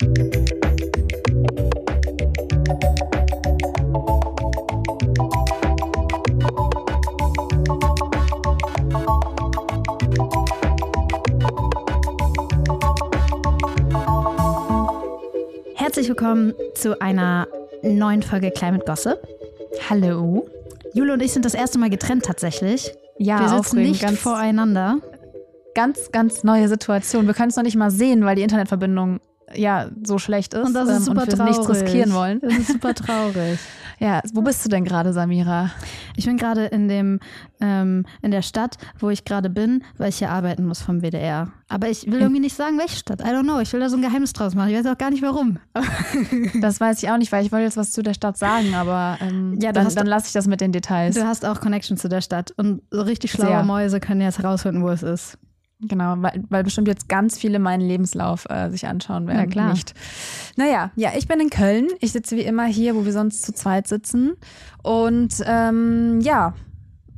Herzlich willkommen zu einer neuen Folge Climate Gossip. Hallo. Jule und ich sind das erste Mal getrennt tatsächlich. Ja, Wir sitzen aufregend. nicht ganz, voreinander. ganz, ganz neue Situation. Wir können es noch nicht mal sehen, weil die Internetverbindung ja so schlecht ist Und das ist ähm, super und wir traurig. nichts riskieren wollen. Das ist super traurig. Ja, wo bist du denn gerade, Samira? Ich bin gerade in dem ähm, in der Stadt, wo ich gerade bin, weil ich hier arbeiten muss vom WDR. Aber ich will irgendwie nicht sagen, welche Stadt. I don't know. Ich will da so ein Geheimnis draus machen. Ich weiß auch gar nicht warum. Das weiß ich auch nicht, weil ich wollte jetzt was zu der Stadt sagen, aber ähm, Ja, dann, dann lasse ich das mit den Details. Du hast auch Connection zu der Stadt und so richtig schlaue Sehr. Mäuse können jetzt herausfinden, wo es ist. Genau, weil, weil bestimmt jetzt ganz viele meinen Lebenslauf äh, sich anschauen werden. Ja, klar. Nicht. Naja, ja, ich bin in Köln. Ich sitze wie immer hier, wo wir sonst zu zweit sitzen. Und ähm, ja,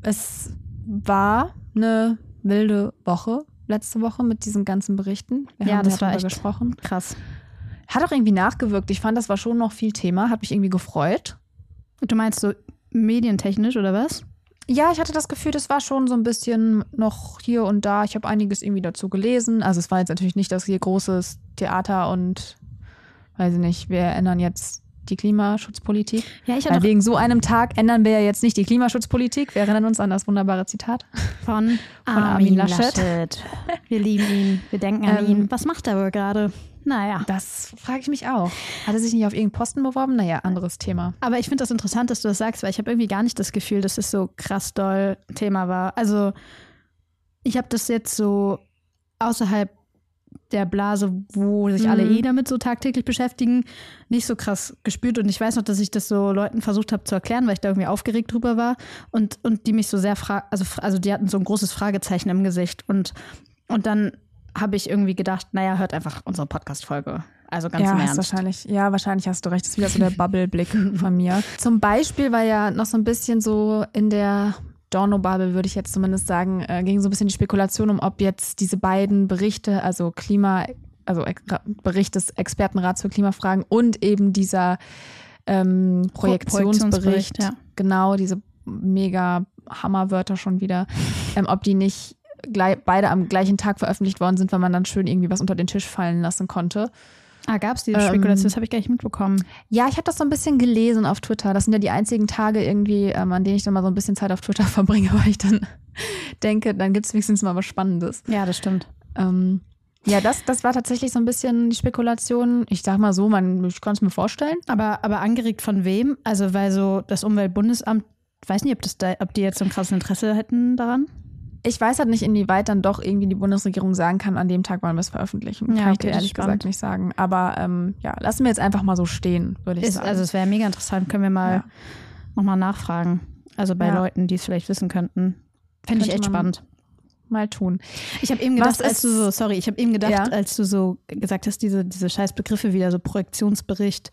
es war eine wilde Woche letzte Woche mit diesen ganzen Berichten. Wir Ja, haben das war echt gesprochen. Krass. Hat auch irgendwie nachgewirkt. Ich fand, das war schon noch viel Thema. Hat mich irgendwie gefreut. Du meinst so medientechnisch oder was? Ja, ich hatte das Gefühl, das war schon so ein bisschen noch hier und da. Ich habe einiges irgendwie dazu gelesen. Also es war jetzt natürlich nicht das hier großes Theater und weiß ich nicht, wir ändern jetzt die Klimaschutzpolitik. Ja, ich Weil wegen so einem Tag ändern wir ja jetzt nicht die Klimaschutzpolitik. Wir erinnern uns an das wunderbare Zitat. von, Armin Armin Laschet. Laschet. Wir lieben ihn. Wir denken an Ähm, ihn. Was macht er wohl gerade? Naja. Das frage ich mich auch. Hat er sich nicht auf irgendeinen Posten beworben? Naja, anderes Thema. Aber ich finde das interessant, dass du das sagst, weil ich habe irgendwie gar nicht das Gefühl, dass es so krass doll Thema war. Also ich habe das jetzt so außerhalb der Blase, wo sich alle Mhm. eh damit so tagtäglich beschäftigen, nicht so krass gespürt. Und ich weiß noch, dass ich das so Leuten versucht habe zu erklären, weil ich da irgendwie aufgeregt drüber war. Und, und die mich so sehr fra also, also die hatten so ein großes Fragezeichen im Gesicht. Und, und dann habe ich irgendwie gedacht, naja, hört einfach unsere Podcast-Folge. Also ganz ja, im Ernst. wahrscheinlich, ja, wahrscheinlich hast du recht. Das ist wieder so der Bubble-Blick von mir. Zum Beispiel war ja noch so ein bisschen so in der Dorno-Bubble, würde ich jetzt zumindest sagen, äh, ging so ein bisschen die Spekulation um, ob jetzt diese beiden Berichte, also Klima, also Ex- Bericht des Expertenrats für Klimafragen und eben dieser ähm, Projektionsbericht, Projektionsbericht, ja. genau, diese mega Hammerwörter schon wieder, ähm, ob die nicht beide am gleichen Tag veröffentlicht worden sind, weil man dann schön irgendwie was unter den Tisch fallen lassen konnte. Ah, gab es diese Ähm, Spekulation? Das habe ich gar nicht mitbekommen. Ja, ich habe das so ein bisschen gelesen auf Twitter. Das sind ja die einzigen Tage irgendwie, ähm, an denen ich dann mal so ein bisschen Zeit auf Twitter verbringe, weil ich dann denke, dann gibt es wenigstens mal was Spannendes. Ja, das stimmt. Ähm, ja, das, das war tatsächlich so ein bisschen die Spekulation. Ich sag mal so, man, ich kann es mir vorstellen. Aber, aber angeregt von wem? Also, weil so das Umweltbundesamt, weiß nicht, ob, das da, ob die jetzt so ein krasses Interesse hätten daran. Ich weiß halt nicht, inwieweit dann doch irgendwie die Bundesregierung sagen kann, an dem Tag wollen wir es veröffentlichen. Ja, kann ich okay, dir ehrlich gesagt nicht sagen. Aber ähm, ja, lassen wir jetzt einfach mal so stehen, würde ich Ist, sagen. also, es wäre mega interessant. Können wir mal Ja. nochmal nachfragen. Also bei Ja. Leuten, die es vielleicht wissen könnten. Fände ich echt spannend. mal tun. Ich habe eben gedacht, als du so, sorry, ich habe eben gedacht, Ja. als du so gesagt hast, diese, diese scheiß Begriffe wieder, so Projektionsbericht,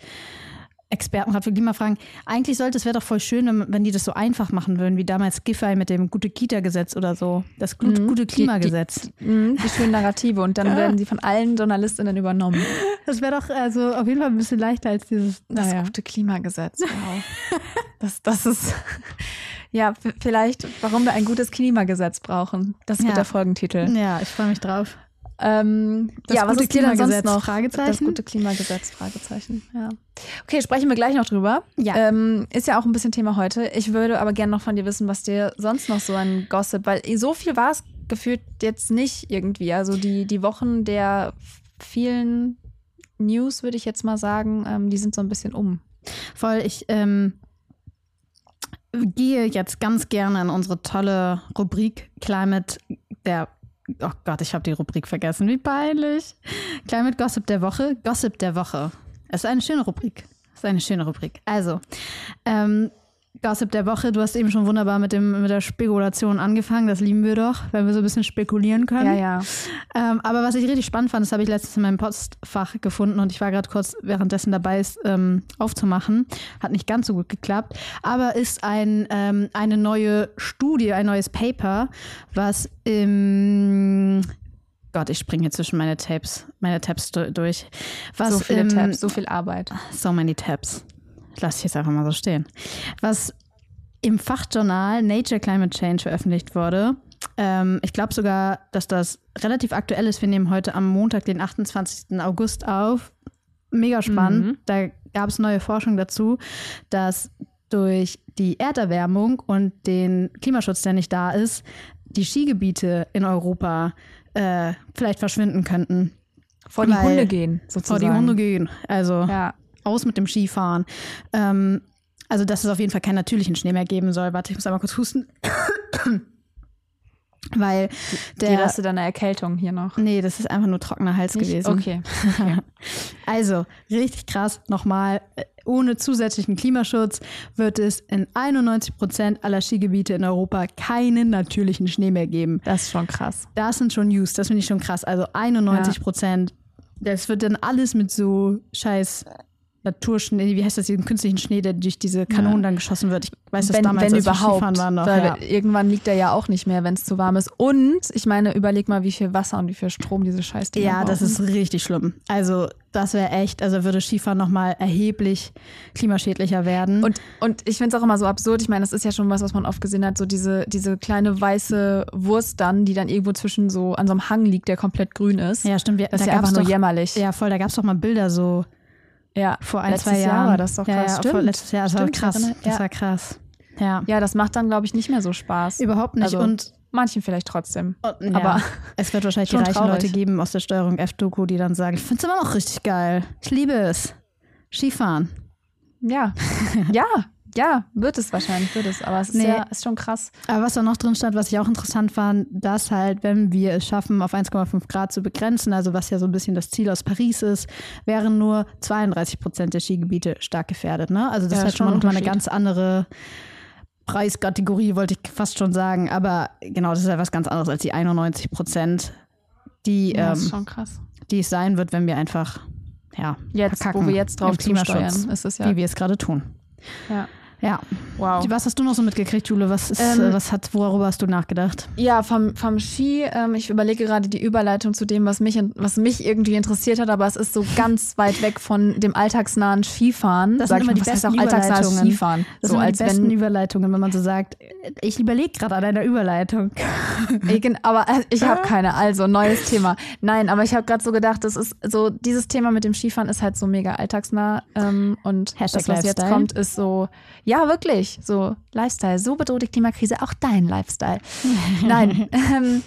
Expertenrat für Klimafragen. Eigentlich sollte es wäre doch voll schön, wenn, die das so einfach machen würden, wie damals Giffey mit dem Gute-Kita-Gesetz oder so. Das Glut- Mhm. Gute-Klimagesetz. Mhm, die schönen Narrative und dann werden sie von allen JournalistInnen übernommen. Das wäre doch also auf jeden Fall ein bisschen leichter als dieses. Das naja. gute Klimagesetz, wow. das, das ist, ja, vielleicht, warum wir ein gutes Klimagesetz brauchen. Das wird Ja. der Folgentitel. Ja, ich freue mich drauf. Ähm, Das ja, was gute ist dir denn sonst Klimagesetz? noch? Fragezeichen? Das gute Klimagesetz, Fragezeichen, ja. Okay, sprechen wir gleich noch drüber. Ja. Ähm, ist ja auch ein bisschen Thema heute. Ich würde aber gerne noch von dir wissen, was dir sonst noch so ein Gossip, weil so viel war es gefühlt jetzt nicht irgendwie. Also die, die Wochen der vielen News, würde ich jetzt mal sagen, ähm, die sind so ein bisschen um. Voll, ich ähm, gehe jetzt ganz gerne in unsere tolle Rubrik Climate der. Oh Gott, ich habe die Rubrik vergessen. Wie peinlich. Climate Gossip der Woche. Gossip der Woche. Es ist eine schöne Rubrik. Es ist eine schöne Rubrik. Also, ähm, Gossip der Woche. Du hast eben schon wunderbar mit, dem, mit der Spekulation angefangen. Das lieben wir doch, wenn wir so ein bisschen spekulieren können. Ja, ja. Ähm, aber was ich richtig spannend fand, das habe ich letztens in meinem Postfach gefunden und ich war gerade kurz währenddessen dabei, es ähm, aufzumachen. Hat nicht ganz so gut geklappt. Aber ist ein, ähm, eine neue Studie, ein neues Paper, was im Gott, ich springe hier zwischen meine Tabs, meine Tabs du durch. Was so viele im, Tabs, so viel Arbeit. So many Tabs. Lass ich jetzt einfach mal so stehen. Was im Fachjournal Nature Climate Change veröffentlicht wurde, ähm, ich glaube sogar, dass das relativ aktuell ist. Wir nehmen heute am Montag, den 28. August auf. Mega spannend. Mhm. Da gab es neue Forschung dazu, dass durch die Erderwärmung und den Klimaschutz, der nicht da ist, die Skigebiete in Europa äh, vielleicht verschwinden könnten. Vor die Hunde gehen, Vor sozusagen. die Hunde gehen. Also Ja. Aus mit dem Skifahren. Ähm, also, dass es auf jeden Fall keinen natürlichen Schnee mehr geben soll. Warte, ich muss einmal kurz husten. Weil Die der. Reste deiner Erkältung hier noch. Nee, das ist einfach nur trockener Hals Nicht? gewesen. Okay. Also, richtig krass, nochmal, äh, ohne zusätzlichen Klimaschutz wird es in 91 Prozent aller Skigebiete in Europa keinen natürlichen Schnee mehr geben. Das ist schon krass. Das sind schon News, das finde ich schon krass. Also 91 Prozent. Das wird dann alles mit so scheiß Naturschnee, wie heißt das, diesem künstlichen Schnee, der durch diese Kanonen dann geschossen wird. Ich weiß das wenn, damals, wenn überhaupt. Skifahren waren noch. Weil Ja. Irgendwann liegt er ja auch nicht mehr, wenn es zu warm ist. Und ich meine, überleg mal, wie viel Wasser und wie viel Strom diese Scheißdinger ja, das brauchen. ist richtig schlimm. Also das wäre echt, also würde Skifahren nochmal erheblich klimaschädlicher werden. Und, und ich finde es auch immer so absurd. Ich meine, das ist ja schon was, was man oft gesehen hat. So diese, diese kleine weiße Wurst dann, die dann irgendwo zwischen so an so einem Hang liegt, der komplett grün ist. ja, stimmt. Wir, das ist ja einfach nur doch, jämmerlich. Ja, voll, da gab es doch mal Bilder so Ja, vor ein, letztes zwei Jahren. Jahr war das doch ja, krass. Ja, vor letztes Jahr, das war Stimmt, krass. erinnere- Das ja. war krass. Ja. Ja, das macht dann, glaube ich, nicht mehr so Spaß. Überhaupt nicht. Also, und Manchen vielleicht trotzdem. Und, ja, Aber es wird wahrscheinlich die reichen traurig. Leute geben aus der Steuerung F-Doku, die dann sagen, ich finde es immer noch richtig geil. Ich liebe es. Skifahren. Ja, ja, ja, wird es wahrscheinlich, wird es. Aber es ist, Nee. ja, ist schon krass. Aber was da noch drin stand, was ich auch interessant fand, dass halt, wenn wir es schaffen, auf 1,5 Grad zu begrenzen, also was ja so ein bisschen das Ziel aus Paris ist, wären nur 32 Prozent der Skigebiete stark gefährdet. Ne? Also das Ja, ist halt schon nochmal eine ganz andere Preiskategorie, wollte ich fast schon sagen. Aber genau, das ist ja was ganz anderes als die 91 Prozent, die, Ja, ähm, die es sein wird, wenn wir einfach ja, Jetzt, verkacken wo wir jetzt drauf im Klimaschutz, ist es ja. wie wir es gerade tun. ja. Ja. Wow. Was hast du noch so mitgekriegt, Jule? Was ist, Ähm, äh, was hat, worüber hast du nachgedacht? Ja, vom, vom Ski, ähm, ich überlege gerade die Überleitung zu dem, was mich, was mich irgendwie interessiert hat, aber es ist so ganz weit weg von dem alltagsnahen Skifahren. Das sind immer mal, die besten Überleitungen. Skifahren. Das so sind immer als die besten wenn, Überleitungen, wenn man so sagt, ich überlege gerade an einer Überleitung. Aber äh, ich habe keine. Also neues Thema. Nein, aber ich habe gerade so gedacht, das ist so dieses Thema mit dem Skifahren ist halt so mega alltagsnah ähm, und Hashtag das, was jetzt Lifestyle. kommt, ist so ja wirklich so Lifestyle. So bedroht die Klimakrise auch dein Lifestyle. Nein, ähm,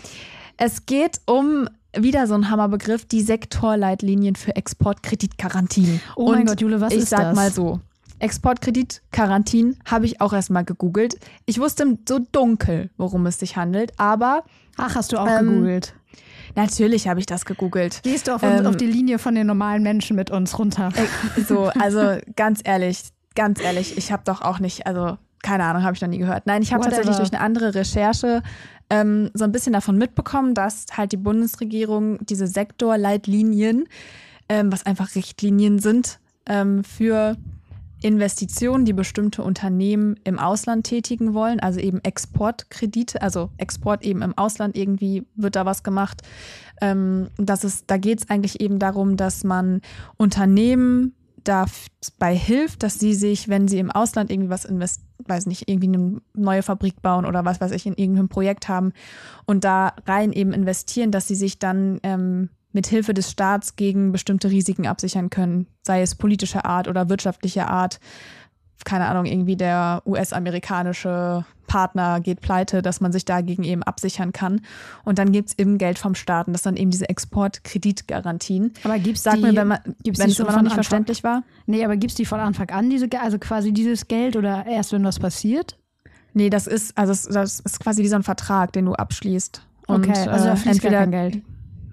es geht um wieder so ein Hammerbegriff, die Sektorleitlinien für Exportkreditgarantien. Oh und mein Gott, Jule, was ich ist sag das? mal so. Exportkreditgarantien habe ich auch erstmal gegoogelt. Ich wusste so dunkel, worum es sich handelt, aber Ach, hast du auch Ähm, gegoogelt. Natürlich habe ich das gegoogelt. Gehst du auf, ähm, auf die Linie von den normalen Menschen mit uns runter? So, also ganz ehrlich, ganz ehrlich, ich habe doch auch nicht, also keine Ahnung, habe ich noch nie gehört. Nein, ich habe tatsächlich durch eine andere Recherche ähm, so ein bisschen davon mitbekommen, dass halt die Bundesregierung diese Sektorleitlinien, ähm, was einfach Richtlinien sind, ähm, für Investitionen, die bestimmte Unternehmen im Ausland tätigen wollen, also eben Exportkredite, also Export eben im Ausland irgendwie wird da was gemacht. Ähm, das ist, da geht es eigentlich eben darum, dass man Unternehmen dabei hilft, dass sie sich, wenn sie im Ausland irgendwie was invest, weiß nicht, irgendwie eine neue Fabrik bauen oder was weiß ich, in irgendeinem Projekt haben und da rein eben investieren, dass sie sich dann ähm, mit Hilfe des Staats gegen bestimmte Risiken absichern können, sei es politischer Art oder wirtschaftlicher Art. Keine Ahnung, irgendwie der US-amerikanische Partner geht pleite, dass man sich dagegen eben absichern kann. Und dann gibt's eben Geld vom Staat und das dann eben diese Exportkreditgarantien. Aber gibt's Sag die, mir, wenn, man, gibt's wenn die es immer noch nicht Anfang- verständlich war. Nee, aber gibt es die von Anfang an, diese, also quasi dieses Geld oder erst, wenn was passiert? Nee, das ist, also es- das ist quasi wie so ein Vertrag, den du abschließt. Und, okay, also da äh, fließt entweder, kein Geld.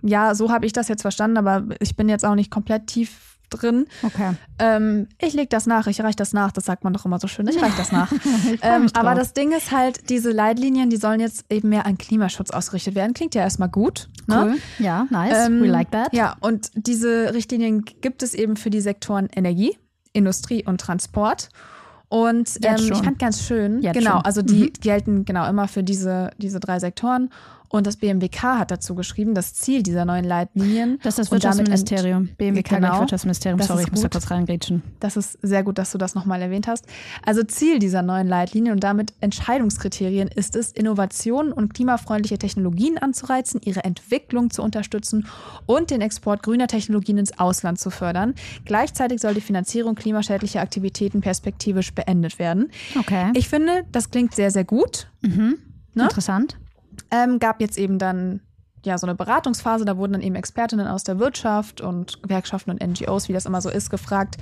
ja, so habe ich das jetzt verstanden, aber ich bin jetzt auch nicht komplett tief drin. Okay. Ähm, ich leg das nach, ich reich das nach, das sagt man doch immer so schön. Ich reich das nach. Ähm, aber das Ding ist halt, diese Leitlinien, die sollen jetzt eben mehr an Klimaschutz ausgerichtet werden. Klingt ja erstmal gut. Ne? Cool. Ja, nice. Ähm, We like that. Ja, und diese Richtlinien gibt es eben für die Sektoren Energie, Industrie und Transport. Und ähm, ich fand ganz schön, Jetzt genau, schon. also die Mhm. gelten genau immer für diese, diese drei Sektoren. Und das BMWK hat dazu geschrieben, das Ziel dieser neuen Leitlinien. Das ist das Wirtschaftsministerium. BMWK Genau. Wirtschaftsministerium. Das Sorry, ich muss da kurz reingrätschen. Das ist sehr gut, dass du das nochmal erwähnt hast. Also Ziel dieser neuen Leitlinien und damit Entscheidungskriterien ist es, Innovationen und klimafreundliche Technologien anzureizen, ihre Entwicklung zu unterstützen und den Export grüner Technologien ins Ausland zu fördern. Gleichzeitig soll die Finanzierung klimaschädlicher Aktivitäten perspektivisch beendet werden. Okay. Ich finde, das klingt sehr, sehr gut. mhm. Ne? Interessant. Ähm, gab jetzt eben dann ja so eine Beratungsphase, da wurden dann eben Expertinnen aus der Wirtschaft und Gewerkschaften und NGOs, wie das immer so ist, gefragt,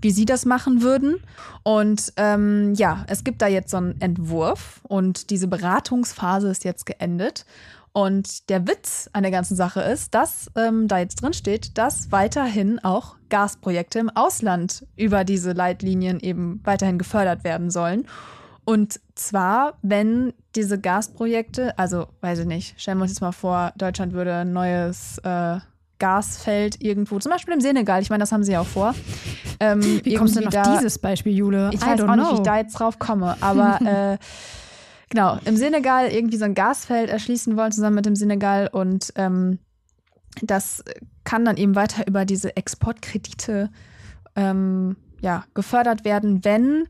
wie sie das machen würden. Und ähm, ja, es gibt da jetzt so einen Entwurf und diese Beratungsphase ist jetzt geendet. Und der Witz an der ganzen Sache ist, dass ähm, da jetzt drin steht, dass weiterhin auch Gasprojekte im Ausland über diese Leitlinien eben weiterhin gefördert werden sollen. Und zwar, wenn diese Gasprojekte, also weiß ich nicht, stellen wir uns jetzt mal vor, Deutschland würde ein neues äh, Gasfeld irgendwo, zum Beispiel im Senegal, ich meine, das haben sie ja auch vor. Ähm, Wie kommst du denn irgendwie auf da- dieses Beispiel, Jule? ich weiß auch nicht, wie know. ich da jetzt drauf komme, aber äh, genau, im Senegal irgendwie so ein Gasfeld erschließen wollen, zusammen mit dem Senegal und ähm, das kann dann eben weiter über diese Exportkredite ähm, ja, gefördert werden, wenn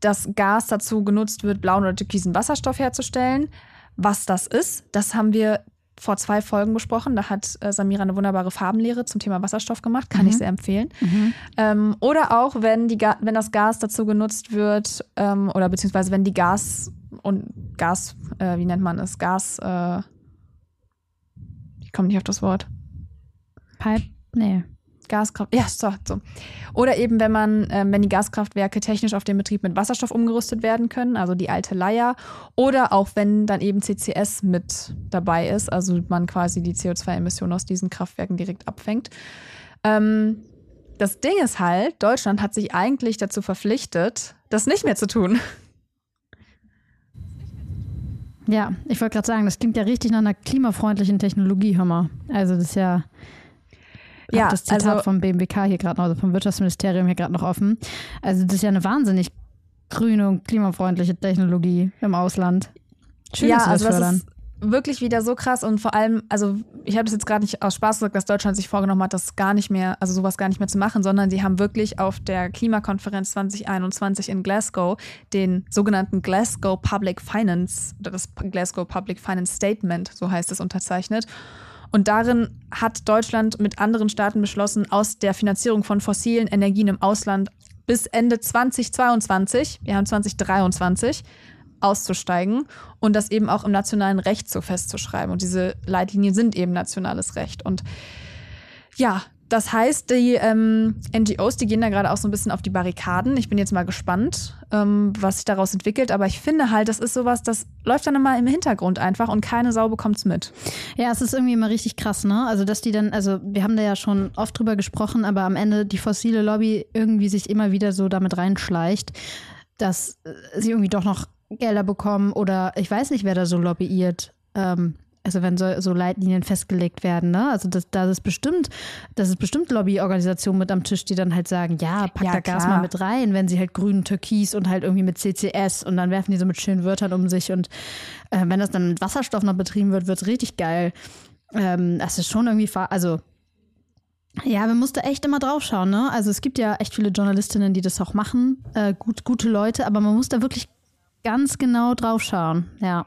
das Gas dazu genutzt wird, blauen oder türkisen Wasserstoff herzustellen. Was das ist, das haben wir vor zwei Folgen besprochen. Da hat äh, Samira eine wunderbare Farbenlehre zum Thema Wasserstoff gemacht. Kann Mhm. ich sehr empfehlen. Mhm. Ähm, oder auch, wenn, die Ga wenn das Gas dazu genutzt wird, ähm, oder beziehungsweise wenn die Gas und Gas, äh, wie nennt man es? Gas, äh, ich komme nicht auf das Wort. Pipe? Nee. Gaskraft, ja, so, so. Oder eben, wenn man, ähm, wenn die Gaskraftwerke technisch auf den Betrieb mit Wasserstoff umgerüstet werden können, also die alte Leier. Oder auch wenn dann eben CCS mit dabei ist, also man quasi die CO2-Emissionen aus diesen Kraftwerken direkt abfängt. Ähm, das Ding ist halt, Deutschland hat sich eigentlich dazu verpflichtet, das nicht mehr zu tun. Ja, ich wollte gerade sagen, das klingt ja richtig nach einer klimafreundlichen Technologie, mal. Also das ist ja. Ja, das Zitat also- vom BMWK hier gerade noch, also vom Wirtschaftsministerium hier gerade noch offen. Also das ist ja eine wahnsinnig grüne und klimafreundliche Technologie im Ausland. Schön, ja, dass sie also das das fördern. ist wirklich wieder so krass und vor allem, also ich habe das jetzt gerade nicht aus Spaß gesagt, dass Deutschland sich vorgenommen hat, das gar nicht mehr, also sowas gar nicht mehr zu machen, sondern sie haben wirklich auf der Klimakonferenz 2021 in Glasgow den sogenannten Glasgow Public Finance oder das Glasgow Public Finance Statement, so heißt es, unterzeichnet. Und darin hat Deutschland mit anderen Staaten beschlossen, aus der Finanzierung von fossilen Energien im Ausland bis Ende 2022, wir haben 2023, auszusteigen und das eben auch im nationalen Recht so festzuschreiben. Und diese Leitlinien sind eben nationales Recht. Und ja, das heißt, die ähm, NGOs, die gehen da gerade auch so ein bisschen auf die Barrikaden. Ich bin jetzt mal gespannt, ähm, was sich daraus entwickelt. Aber ich finde halt, das ist sowas, das läuft dann immer im Hintergrund einfach und keine Sau bekommt's mit. Ja, es ist irgendwie immer richtig krass, ne? Also, dass die dann, also wir haben da ja schon oft drüber gesprochen, aber am Ende die fossile Lobby irgendwie sich immer wieder so damit reinschleicht, dass äh, sie irgendwie doch noch Gelder bekommen oder ich weiß nicht, wer da so lobbyiert. Ähm, also wenn so, so Leitlinien festgelegt werden, ne? Also das, das ist bestimmt, das ist bestimmt Lobbyorganisationen mit am Tisch, die dann halt sagen, ja, pack Ja, da Gas klar. mal mit rein, wenn sie halt grün Türkis und halt irgendwie mit CCS und dann werfen die so mit schönen Wörtern um sich und äh, wenn das dann mit Wasserstoff noch betrieben wird, wird es richtig geil. Ähm, das ist schon irgendwie, also ja, man muss da echt immer drauf schauen, ne? Also es gibt ja echt viele Journalistinnen, die das auch machen, äh, gut, gute Leute, aber man muss da wirklich ganz genau drauf schauen, ja.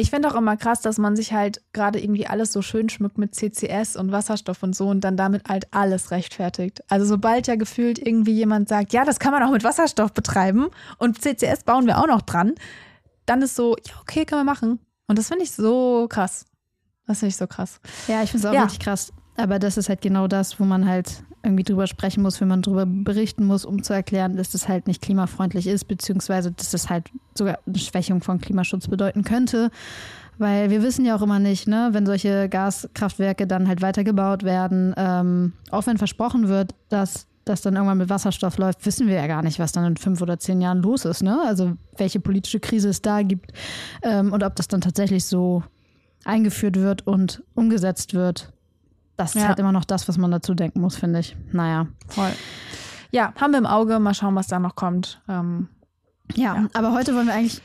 Ich finde auch immer krass, dass man sich halt gerade irgendwie alles so schön schmückt mit CCS und Wasserstoff und so und dann damit halt alles rechtfertigt. Also sobald ja gefühlt irgendwie jemand sagt, ja, das kann man auch mit Wasserstoff betreiben und CCS bauen wir auch noch dran, dann ist so, ja, okay, können wir machen. Und das finde ich so krass. Das finde ich so krass. Ja, ich finde es auch Ja. richtig krass. Aber das ist halt genau das, wo man halt irgendwie drüber sprechen muss, wenn man drüber berichten muss, um zu erklären, dass das halt nicht klimafreundlich ist, beziehungsweise dass das halt sogar eine Schwächung von Klimaschutz bedeuten könnte. Weil wir wissen ja auch immer nicht, ne, wenn solche Gaskraftwerke dann halt weitergebaut werden, ähm, auch wenn versprochen wird, dass das dann irgendwann mit Wasserstoff läuft, wissen wir ja gar nicht, was dann in fünf oder zehn Jahren los ist, ne? Also welche politische Krise es da gibt ähm, und ob das dann tatsächlich so eingeführt wird und umgesetzt wird. Das ist Ja. halt immer noch das, was man dazu denken muss, finde ich. Naja. Voll. Ja, haben wir im Auge. Mal schauen, was da noch kommt. Ähm, Ja, Ja. aber heute wollen wir eigentlich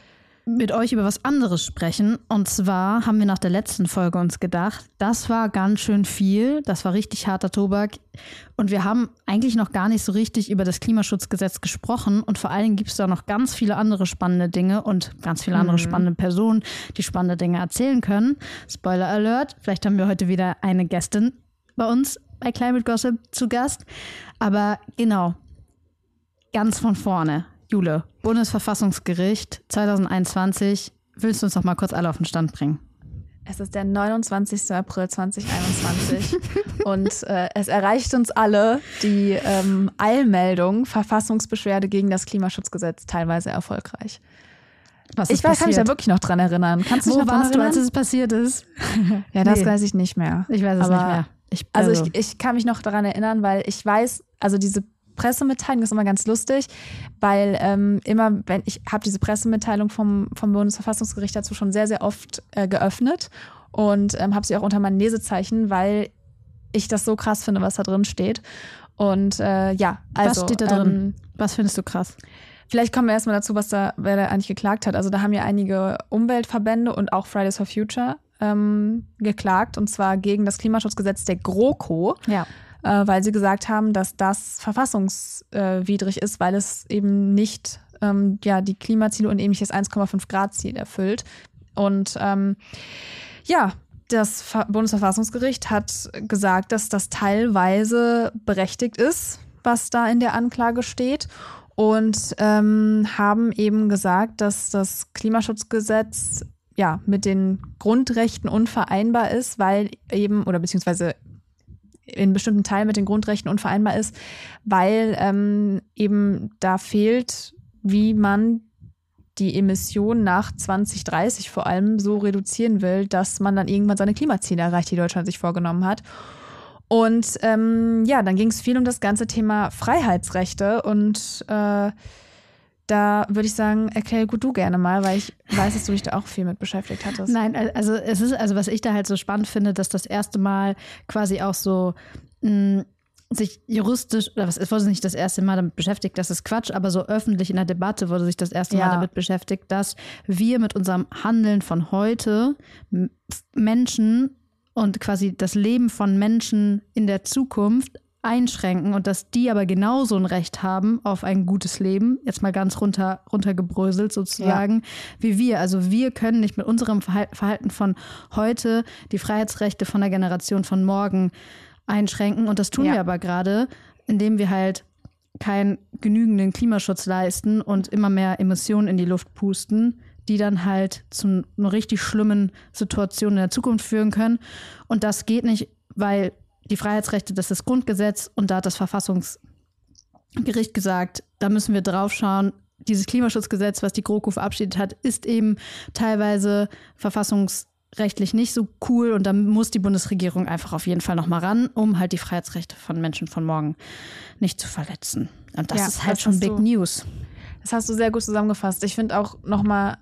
mit euch über was anderes sprechen. Und zwar haben wir nach der letzten Folge uns gedacht, das war ganz schön viel, das war richtig harter Tobak. Und wir haben eigentlich noch gar nicht so richtig über das Klimaschutzgesetz gesprochen. Und vor allen Dingen gibt es da noch ganz viele andere spannende Dinge und ganz viele andere mhm. spannende Personen, die spannende Dinge erzählen können. Spoiler Alert, vielleicht haben wir heute wieder eine Gästin bei uns bei Climate Gossip zu Gast. Aber genau, ganz von vorne. Jule, Bundesverfassungsgericht 2021. Willst du uns noch mal kurz alle auf den Stand bringen? Es ist der 29. April 2021 und äh, es erreicht uns alle die ähm, Eilmeldung Verfassungsbeschwerde gegen das Klimaschutzgesetz teilweise erfolgreich. Was ich weiß, kann mich da wirklich noch dran erinnern. Kannst du Wo dich noch warst du, als es passiert ist? ja, das nee. weiß ich nicht mehr. Ich weiß es Aber, nicht mehr. Ich, also, ich, ich kann mich noch daran erinnern, weil ich weiß, also diese Pressemitteilung ist immer ganz lustig, weil ähm, immer, wenn ich habe diese Pressemitteilung vom, vom Bundesverfassungsgericht dazu schon sehr, sehr oft äh, geöffnet und ähm, habe sie auch unter meinem Lesezeichen, weil ich das so krass finde, was da drin steht. Und äh, ja, also. Was steht da drin? Ähm, was findest du krass? Vielleicht kommen wir erstmal dazu, was da, wer da eigentlich geklagt hat. Also da haben ja einige Umweltverbände und auch Fridays for Future ähm, geklagt, und zwar gegen das Klimaschutzgesetz der GroKo. Ja äh, weil sie gesagt haben, dass das verfassungswidrig ist, weil es eben nicht ähm, ja, die Klimaziele und ähnliches 1,5 Grad Ziel erfüllt. Und ähm, ja, das Bundesverfassungsgericht hat gesagt, dass das teilweise berechtigt ist, was da in der Anklage steht. Und ähm, haben eben gesagt, dass das Klimaschutzgesetz ja mit den Grundrechten unvereinbar ist, weil eben, oder beziehungsweise in bestimmten Teilen mit den Grundrechten unvereinbar ist, weil ähm, eben da fehlt, wie man die Emissionen nach 2030 vor allem so reduzieren will, dass man dann irgendwann seine Klimaziele erreicht, die Deutschland sich vorgenommen hat. Und ähm, ja, dann ging es viel um das ganze Thema Freiheitsrechte und äh, da würde ich sagen, erklär gut du gerne mal, weil ich weiß, dass du dich da auch viel mit beschäftigt hattest. Nein, also es ist, also was ich da halt so spannend finde, dass das erste Mal quasi auch so mh, mm, sich juristisch, oder was, es wurde nicht das erste Mal damit beschäftigt, das ist Quatsch, aber so öffentlich in der Debatte wurde sich das erste Mal damit beschäftigt, dass wir mit unserem Handeln von heute Menschen und quasi das Leben von Menschen in der Zukunft einschränken und dass die aber genauso ein Recht haben auf ein gutes Leben, jetzt mal ganz runter, runtergebröselt sozusagen, ja. wie wir. Also wir können nicht mit unserem Verhalten von heute die Freiheitsrechte von der Generation von morgen einschränken. Und das tun ja. wir aber gerade, indem wir halt keinen genügenden Klimaschutz leisten und immer mehr Emissionen in die Luft pusten, die dann halt zu einer richtig schlimmen Situation in der Zukunft führen können. Und das geht nicht, weil die Freiheitsrechte, das ist das Grundgesetz und da hat das Verfassungsgericht gesagt, da müssen wir drauf schauen. Dieses Klimaschutzgesetz, was die GroKo verabschiedet hat, ist eben teilweise verfassungsrechtlich nicht so cool und da muss die Bundesregierung einfach auf jeden Fall nochmal ran, um halt die Freiheitsrechte von Menschen von morgen nicht zu verletzen. Und das ja, ist halt schon Big News. Das hast du sehr gut zusammengefasst. Ich finde auch nochmal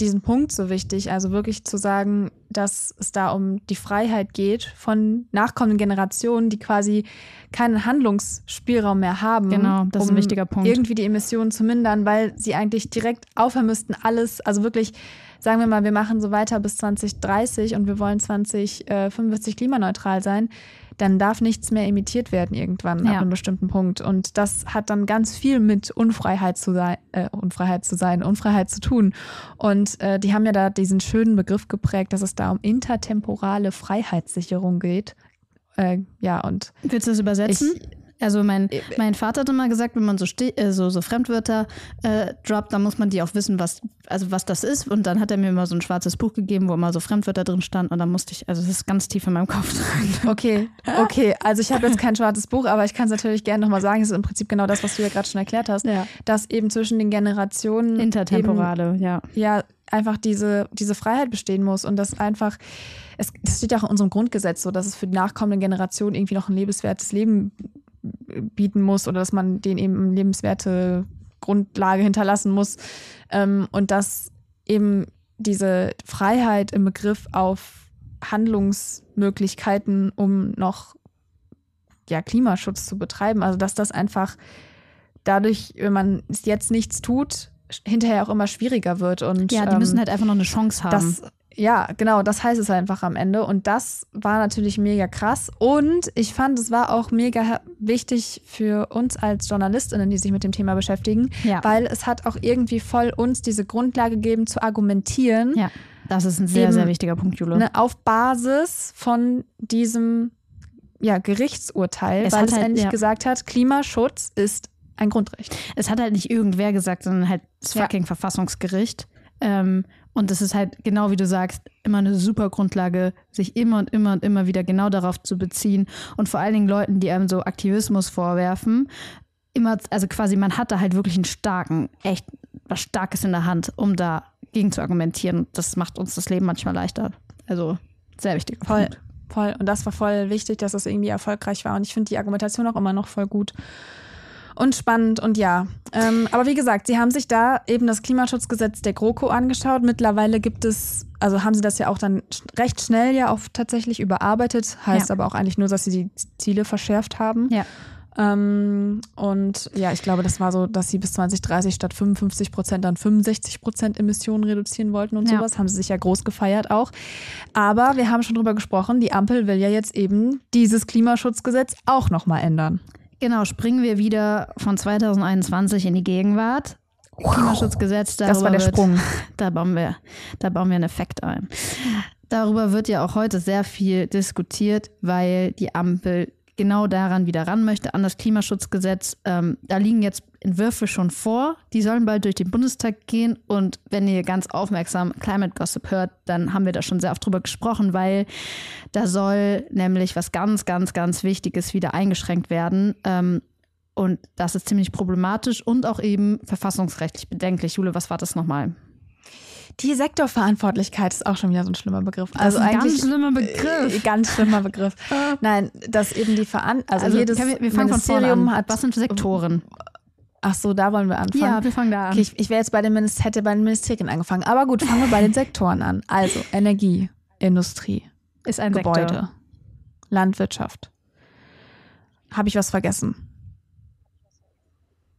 diesen Punkt so wichtig, also wirklich zu sagen, dass es da um die Freiheit geht von nachkommenden Generationen, die quasi keinen Handlungsspielraum mehr haben. Genau, das um ist ein wichtiger Punkt. Irgendwie die Emissionen zu mindern, weil sie eigentlich direkt aufhören müssten, alles, also wirklich, sagen wir mal, wir machen so weiter bis 2030 und wir wollen 2045 klimaneutral sein dann darf nichts mehr imitiert werden irgendwann ja. ab einem bestimmten Punkt. Und das hat dann ganz viel mit Unfreiheit zu sein, äh, Unfreiheit zu sein, Unfreiheit zu tun. Und äh, die haben ja da diesen schönen Begriff geprägt, dass es da um intertemporale Freiheitssicherung geht. Äh, ja, und. Willst du das übersetzen? Ich, also mein, äh, mein Vater hat immer gesagt, wenn man so, äh, so, so Fremdwörter äh, droppt, dann muss man die auch wissen, was, also was das ist. Und dann hat er mir immer so ein schwarzes Buch gegeben, wo immer so Fremdwörter drin standen. Und dann musste ich, also das ist ganz tief in meinem Kopf drin. Okay, okay. Also ich habe jetzt kein schwarzes Buch, aber ich kann es natürlich gerne nochmal sagen. Es ist im Prinzip genau das, was du ja gerade schon erklärt hast. Ja. Dass eben zwischen den Generationen. Intertemporale, eben, ja. Ja, einfach diese, diese Freiheit bestehen muss und das einfach, es, das steht ja auch in unserem Grundgesetz so, dass es für die nachkommenden Generationen irgendwie noch ein lebenswertes Leben bieten muss oder dass man den eben lebenswerte Grundlage hinterlassen muss. Ähm, und dass eben diese Freiheit im Begriff auf Handlungsmöglichkeiten, um noch ja, Klimaschutz zu betreiben, also dass das einfach dadurch, wenn man jetzt nichts tut, hinterher auch immer schwieriger wird. Und, ja, die ähm, müssen halt einfach noch eine Chance haben. das, ja, genau, das heißt es einfach am Ende. Und das war natürlich mega krass. Und ich fand, es war auch mega wichtig für uns als JournalistInnen, die sich mit dem Thema beschäftigen, Ja. weil es hat auch irgendwie voll uns diese Grundlage gegeben, zu argumentieren, ja, das ist ein sehr, Eben, sehr wichtiger Punkt, Jule. ne, auf Basis von diesem ja, Gerichtsurteil, Es weil es halt- endlich ja. gesagt hat, Klimaschutz ist ein Grundrecht. Es hat halt nicht irgendwer gesagt, sondern halt das Ja. fucking Verfassungsgericht. Ähm, und es ist halt, genau wie du sagst, immer eine super Grundlage, sich immer und immer und immer wieder genau darauf zu beziehen. Und vor allen Dingen Leuten, die einem so Aktivismus vorwerfen, immer, also quasi, man hat da halt wirklich einen starken, echt was Starkes in der Hand, um da gegen zu argumentieren. Das macht uns das Leben manchmal leichter. Also, sehr wichtiger Voll. Punkt. Voll. Und das war voll wichtig, dass es irgendwie erfolgreich war. Und ich finde die Argumentation auch immer noch voll gut. Und spannend und ja. Ähm, aber wie gesagt, sie haben sich da eben das Klimaschutzgesetz der GroKo angeschaut. Mittlerweile gibt es, also haben sie das ja auch dann recht schnell ja auch tatsächlich überarbeitet. Heißt Ja. aber auch eigentlich nur, dass sie die Ziele verschärft haben. Ja. Ähm, und ja, ich glaube, das war so, dass sie bis 2030 statt 55 Prozent dann 65 Prozent Emissionen reduzieren wollten und Ja. sowas. Haben sie sich ja groß gefeiert auch. Aber wir haben schon drüber gesprochen, die Ampel will ja jetzt eben dieses Klimaschutzgesetz auch nochmal ändern. Genau, springen wir wieder von 2021 in die Gegenwart. Klimaschutzgesetz, darüber Das war der wird, Sprung. Da bauen, wir, da bauen wir einen Effekt ein. Darüber wird ja auch heute sehr viel diskutiert, weil die Ampel genau daran wieder ran möchte, an das Klimaschutzgesetz. Ähm, da liegen jetzt Entwürfe schon vor, die sollen bald durch den Bundestag gehen. Und wenn ihr ganz aufmerksam Climate Gossip hört, dann haben wir da schon sehr oft drüber gesprochen, weil da soll nämlich was ganz, ganz, ganz Wichtiges wieder eingeschränkt werden. Ähm, und das ist ziemlich problematisch und auch eben verfassungsrechtlich bedenklich. Jule, was war das nochmal? Die Sektorverantwortlichkeit ist auch schon wieder so ein schlimmer Begriff. Das ist ein ganz schlimmer Begriff. Äh, ganz schlimmer Begriff. Nein, dass eben die Verantwortung, also, Also, jedes wir, wir fangen Ministerium an. hat. Was sind Sektoren? Ach so, da wollen wir anfangen. Ja, wir fangen da an. Okay, ich, ich wäre jetzt bei den Minister hätte bei den Ministerien angefangen. Aber gut, fangen wir bei den Sektoren an. Also Energie, Industrie, ist ein Gebäude, Sektor. Landwirtschaft. Habe ich was vergessen?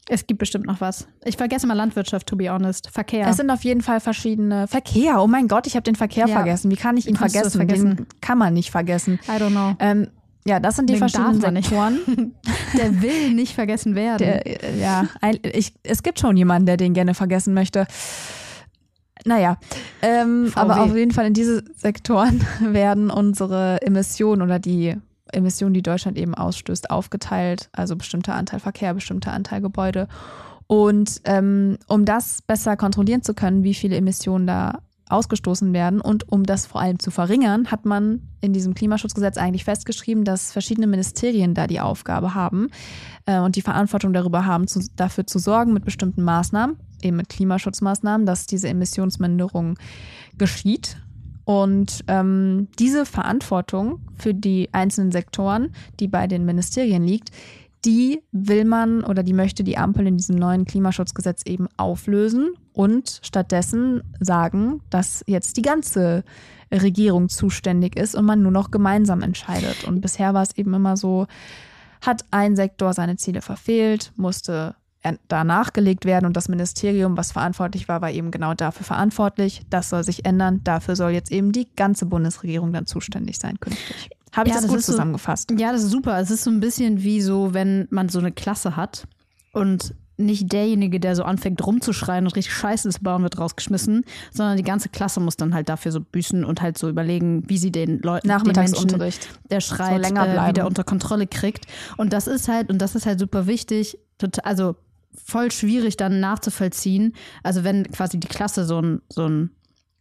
Es gibt bestimmt noch was. Ich vergesse mal Landwirtschaft, to be honest. Verkehr. Es sind auf jeden Fall verschiedene Verkehr. Oh mein Gott, ich habe den Verkehr Ja. vergessen. Wie kann ich ihn vergessen? vergessen? Den kann man nicht vergessen. I don't know. Ähm, ja, das sind die Den verschiedenen. Sektoren. Der will nicht vergessen werden. Der, äh, ja, ein, ich, es gibt schon jemanden, der den gerne vergessen möchte. Naja, ähm, VW. aber auf jeden Fall in diese Sektoren werden unsere Emissionen oder die Emissionen, die Deutschland eben ausstößt, aufgeteilt. Also bestimmter Anteil Verkehr, bestimmter Anteil Gebäude. Und ähm, um das besser kontrollieren zu können, wie viele Emissionen da ausgestoßen werden und um das vor allem zu verringern, hat man in diesem Klimaschutzgesetz eigentlich festgeschrieben, dass verschiedene Ministerien da die Aufgabe haben äh, und die Verantwortung darüber haben, zu, dafür zu sorgen mit bestimmten Maßnahmen, eben mit Klimaschutzmaßnahmen, dass diese Emissionsminderung geschieht. Und ähm, diese Verantwortung für die einzelnen Sektoren, die bei den Ministerien liegt, die will man oder die möchte die Ampel in diesem neuen Klimaschutzgesetz eben auflösen und stattdessen sagen, dass jetzt die ganze Regierung zuständig ist und man nur noch gemeinsam entscheidet. Und bisher war es eben immer so, hat ein Sektor seine Ziele verfehlt, musste er- da nachgelegt werden und das Ministerium, was verantwortlich war, war eben genau dafür verantwortlich. Das soll sich ändern. Dafür soll jetzt eben die ganze Bundesregierung dann zuständig sein künftig. Habe ich Ja, das, das gut ist so- zusammengefasst? Ja, das ist super. Es ist so ein bisschen wie so, wenn man so eine Klasse hat und nicht derjenige, der so anfängt rumzuschreien und richtig Scheiße zu bauen, wird rausgeschmissen, sondern die ganze Klasse muss dann halt dafür so büßen und halt so überlegen, wie sie den Leuten, den Menschen, Nachmittagsunterricht. der schreit, länger äh, wieder unter Kontrolle kriegt. Und das ist halt, und das ist halt super wichtig, also voll schwierig dann nachzuvollziehen. Also wenn quasi die Klasse so ein, so ein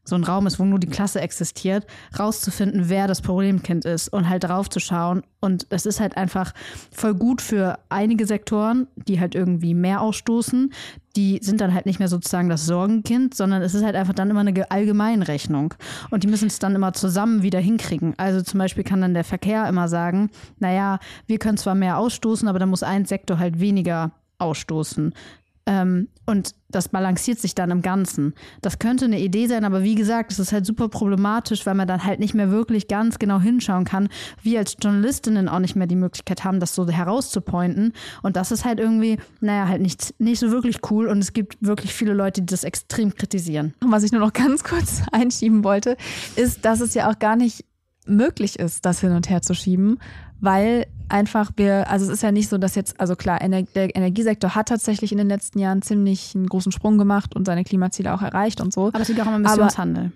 so ein Raum ist, wo nur die Klasse existiert, rauszufinden, wer das Problemkind ist und halt draufzuschauen. Und es ist halt einfach voll gut für einige Sektoren, die halt irgendwie mehr ausstoßen. Die sind dann halt nicht mehr sozusagen das Sorgenkind, sondern es ist halt einfach dann immer eine Ge- Allgemeinrechnung. Und die müssen es dann immer zusammen wieder hinkriegen. Also zum Beispiel kann dann der Verkehr immer sagen, naja, wir können zwar mehr ausstoßen, aber dann muss ein Sektor halt weniger ausstoßen. Ähm, und das balanciert sich dann im Ganzen. Das könnte eine Idee sein, aber wie gesagt, es ist halt super problematisch, weil man dann halt nicht mehr wirklich ganz genau hinschauen kann. Wir als Journalistinnen auch nicht mehr die Möglichkeit haben, das so herauszupointen. Und das ist halt irgendwie, naja, halt nicht, nicht so wirklich cool. Und es gibt wirklich viele Leute, die das extrem kritisieren. Was ich nur noch ganz kurz einschieben wollte, ist, dass es ja auch gar nicht möglich ist, das hin und her zu schieben, weil einfach wir, also es ist ja nicht so, dass jetzt, also klar, der Energiesektor hat tatsächlich in den letzten Jahren ziemlich einen großen Sprung gemacht und seine Klimaziele auch erreicht und so. Aber es liegt auch im Emissionshandel.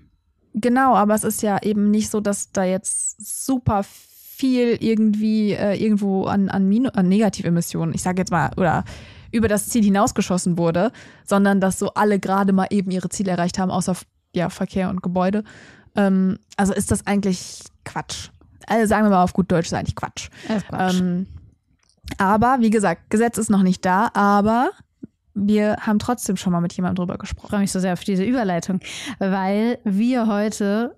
Genau, aber es ist ja eben nicht so, dass da jetzt super viel irgendwie äh, irgendwo an, an, Minu an Negativemissionen, ich sage jetzt mal, oder über das Ziel hinausgeschossen wurde, sondern dass so alle gerade mal eben ihre Ziele erreicht haben, außer ja, Verkehr und Gebäude. Ähm, also ist das eigentlich Quatsch also sagen wir mal auf gut Deutsch, ist eigentlich Quatsch. Ist Quatsch. Ähm, aber wie gesagt, Gesetz ist noch nicht da, aber wir haben trotzdem schon mal mit jemandem drüber gesprochen. Ich freue mich so sehr auf diese Überleitung, weil wir heute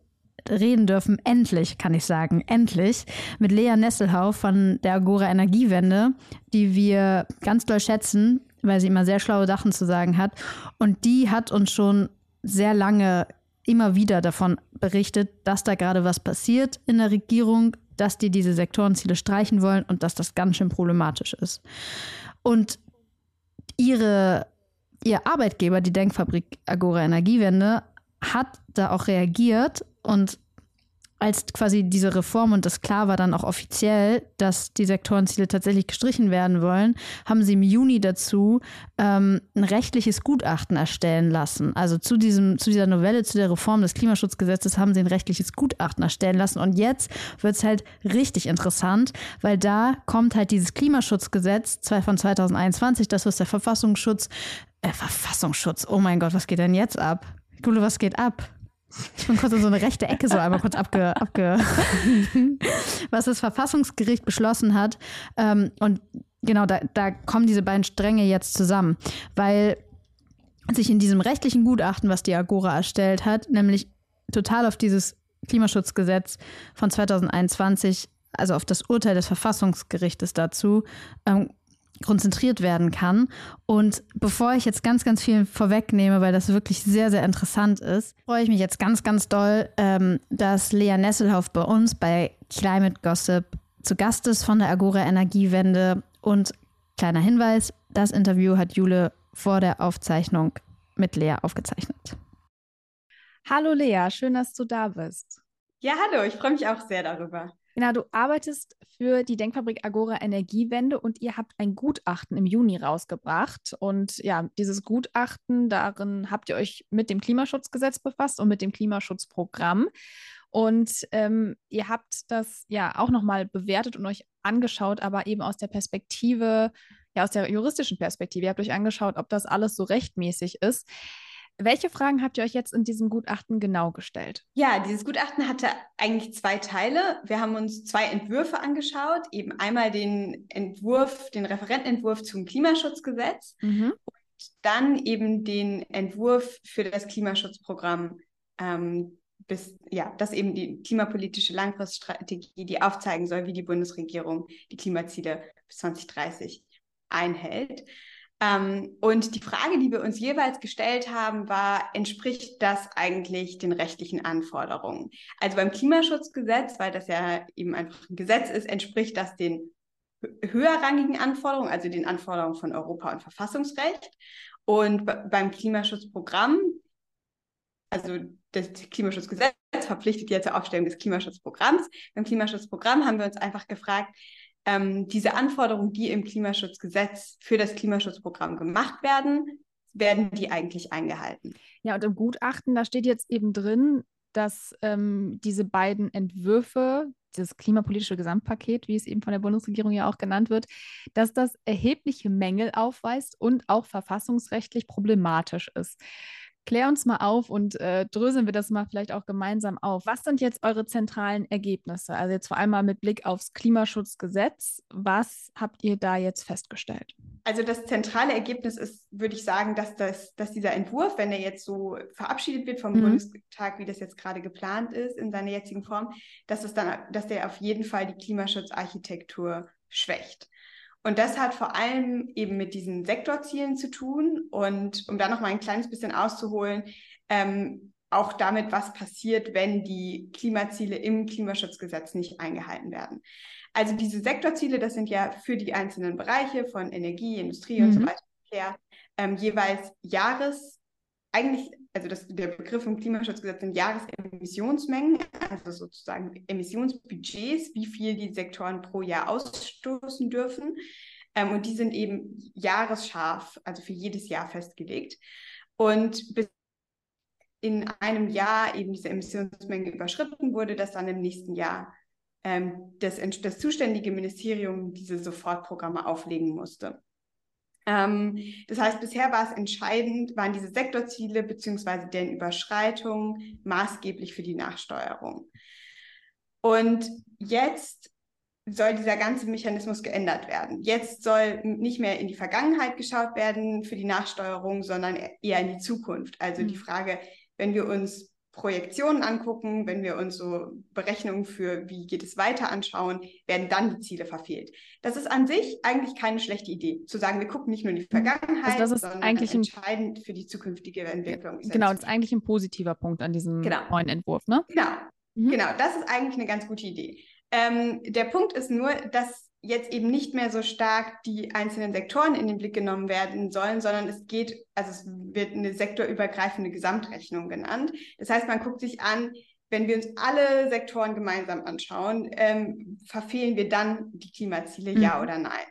reden dürfen, endlich, kann ich sagen, endlich, mit Lea Nesselhauf von der Agora Energiewende, die wir ganz doll schätzen, weil sie immer sehr schlaue Sachen zu sagen hat. Und die hat uns schon sehr lange immer wieder davon berichtet, dass da gerade was passiert in der Regierung, dass die diese Sektorenziele streichen wollen und dass das ganz schön problematisch ist. Und ihre, ihr Arbeitgeber, die Denkfabrik Agora Energiewende, hat da auch reagiert und als quasi diese Reform und das klar war dann auch offiziell, dass die Sektorenziele tatsächlich gestrichen werden wollen, haben sie im Juni dazu ähm, ein rechtliches Gutachten erstellen lassen. Also zu, diesem, zu dieser Novelle, zu der Reform des Klimaschutzgesetzes haben sie ein rechtliches Gutachten erstellen lassen. Und jetzt wird es halt richtig interessant, weil da kommt halt dieses Klimaschutzgesetz von 2021, das was der Verfassungsschutz, äh, Verfassungsschutz, oh mein Gott, was geht denn jetzt ab? Gule, was geht ab? Ich bin kurz in so eine rechte Ecke so einmal kurz abge, abge was das Verfassungsgericht beschlossen hat. Ähm, und genau, da, da kommen diese beiden Stränge jetzt zusammen, weil sich in diesem rechtlichen Gutachten, was die Agora erstellt hat, nämlich total auf dieses Klimaschutzgesetz von 2021, also auf das Urteil des Verfassungsgerichtes dazu, ähm, konzentriert werden kann. Und bevor ich jetzt ganz, ganz viel vorwegnehme, weil das wirklich sehr, sehr interessant ist, freue ich mich jetzt ganz, ganz doll, ähm, dass Lea Nesselhoff bei uns bei Climate Gossip zu Gast ist von der Agora Energiewende. Und kleiner Hinweis, das Interview hat Jule vor der Aufzeichnung mit Lea aufgezeichnet. Hallo Lea, schön, dass du da bist. Ja, hallo, ich freue mich auch sehr darüber. Genau, du arbeitest für die Denkfabrik Agora Energiewende und ihr habt ein Gutachten im Juni rausgebracht. Und ja, dieses Gutachten, darin habt ihr euch mit dem Klimaschutzgesetz befasst und mit dem Klimaschutzprogramm. Und ähm, ihr habt das ja auch nochmal bewertet und euch angeschaut, aber eben aus der Perspektive, ja, aus der juristischen Perspektive. Ihr habt euch angeschaut, ob das alles so rechtmäßig ist. Welche Fragen habt ihr euch jetzt in diesem Gutachten genau gestellt? Ja, dieses Gutachten hatte eigentlich zwei Teile. Wir haben uns zwei Entwürfe angeschaut, eben einmal den Entwurf, den Referentenentwurf zum Klimaschutzgesetz mhm. und dann eben den Entwurf für das Klimaschutzprogramm. Ähm, bis, ja, das eben die klimapolitische Langfriststrategie, die aufzeigen soll, wie die Bundesregierung die Klimaziele bis 2030 einhält. Ähm, und die Frage, die wir uns jeweils gestellt haben, war, entspricht das eigentlich den rechtlichen Anforderungen? Also beim Klimaschutzgesetz, weil das ja eben einfach ein Gesetz ist, entspricht das den höherrangigen Anforderungen, also den Anforderungen von Europa und Verfassungsrecht. Und beim Klimaschutzprogramm, also das Klimaschutzgesetz verpflichtet ja zur Aufstellung des Klimaschutzprogramms. Beim Klimaschutzprogramm haben wir uns einfach gefragt, ähm, diese Anforderungen, die im Klimaschutzgesetz für das Klimaschutzprogramm gemacht werden, werden die eigentlich eingehalten? Ja, und im Gutachten, da steht jetzt eben drin, dass ähm, diese beiden Entwürfe, das klimapolitische Gesamtpaket, wie es eben von der Bundesregierung ja auch genannt wird, dass das erhebliche Mängel aufweist und auch verfassungsrechtlich problematisch ist. Klär uns mal auf und äh, dröseln wir das mal vielleicht auch gemeinsam auf. Was sind jetzt eure zentralen Ergebnisse? Also jetzt vor allem mal mit Blick aufs Klimaschutzgesetz. Was habt ihr da jetzt festgestellt? Also das zentrale Ergebnis ist, würde ich sagen, dass, das, dass dieser Entwurf, wenn er jetzt so verabschiedet wird vom mhm. Bundestag, wie das jetzt gerade geplant ist in seiner jetzigen Form, dass es dann, dass der auf jeden Fall die Klimaschutzarchitektur schwächt. Und das hat vor allem eben mit diesen Sektorzielen zu tun. Und um da noch mal ein kleines bisschen auszuholen, ähm, auch damit, was passiert, wenn die Klimaziele im Klimaschutzgesetz nicht eingehalten werden. Also diese Sektorziele, das sind ja für die einzelnen Bereiche von Energie, Industrie mhm. und so mhm. weiter, Verkehr, ähm, jeweils Jahres, eigentlich, also das, der Begriff im Klimaschutzgesetz sind Jahresemissionsmengen, also sozusagen Emissionsbudgets, wie viel die Sektoren pro Jahr ausstoßen dürfen. Ähm, und die sind eben jahresscharf, also für jedes Jahr festgelegt. Und bis in einem Jahr eben diese Emissionsmenge überschritten wurde, dass dann im nächsten Jahr ähm, das, das zuständige Ministerium diese Sofortprogramme auflegen musste. Ähm, das heißt, bisher war es entscheidend, waren diese Sektorziele bzw. deren Überschreitung maßgeblich für die Nachsteuerung. Und jetzt soll dieser ganze Mechanismus geändert werden. Jetzt soll nicht mehr in die Vergangenheit geschaut werden für die Nachsteuerung, sondern eher in die Zukunft. Also die Frage, wenn wir uns Projektionen angucken, wenn wir uns so Berechnungen für, wie geht es weiter anschauen, werden dann die Ziele verfehlt. Das ist an sich eigentlich keine schlechte Idee, zu sagen, wir gucken nicht nur in die Vergangenheit, also das ist sondern eigentlich entscheidend für die zukünftige Entwicklung. Genau, das ist eigentlich ein positiver Punkt an diesem genau. neuen Entwurf, ne? Genau, mhm. genau, das ist eigentlich eine ganz gute Idee. Ähm, der Punkt ist nur, dass jetzt eben nicht mehr so stark die einzelnen Sektoren in den Blick genommen werden sollen, sondern es geht, also es wird eine sektorübergreifende Gesamtrechnung genannt. Das heißt, man guckt sich an, wenn wir uns alle Sektoren gemeinsam anschauen, ähm, verfehlen wir dann die Klimaziele, mhm. ja oder nein?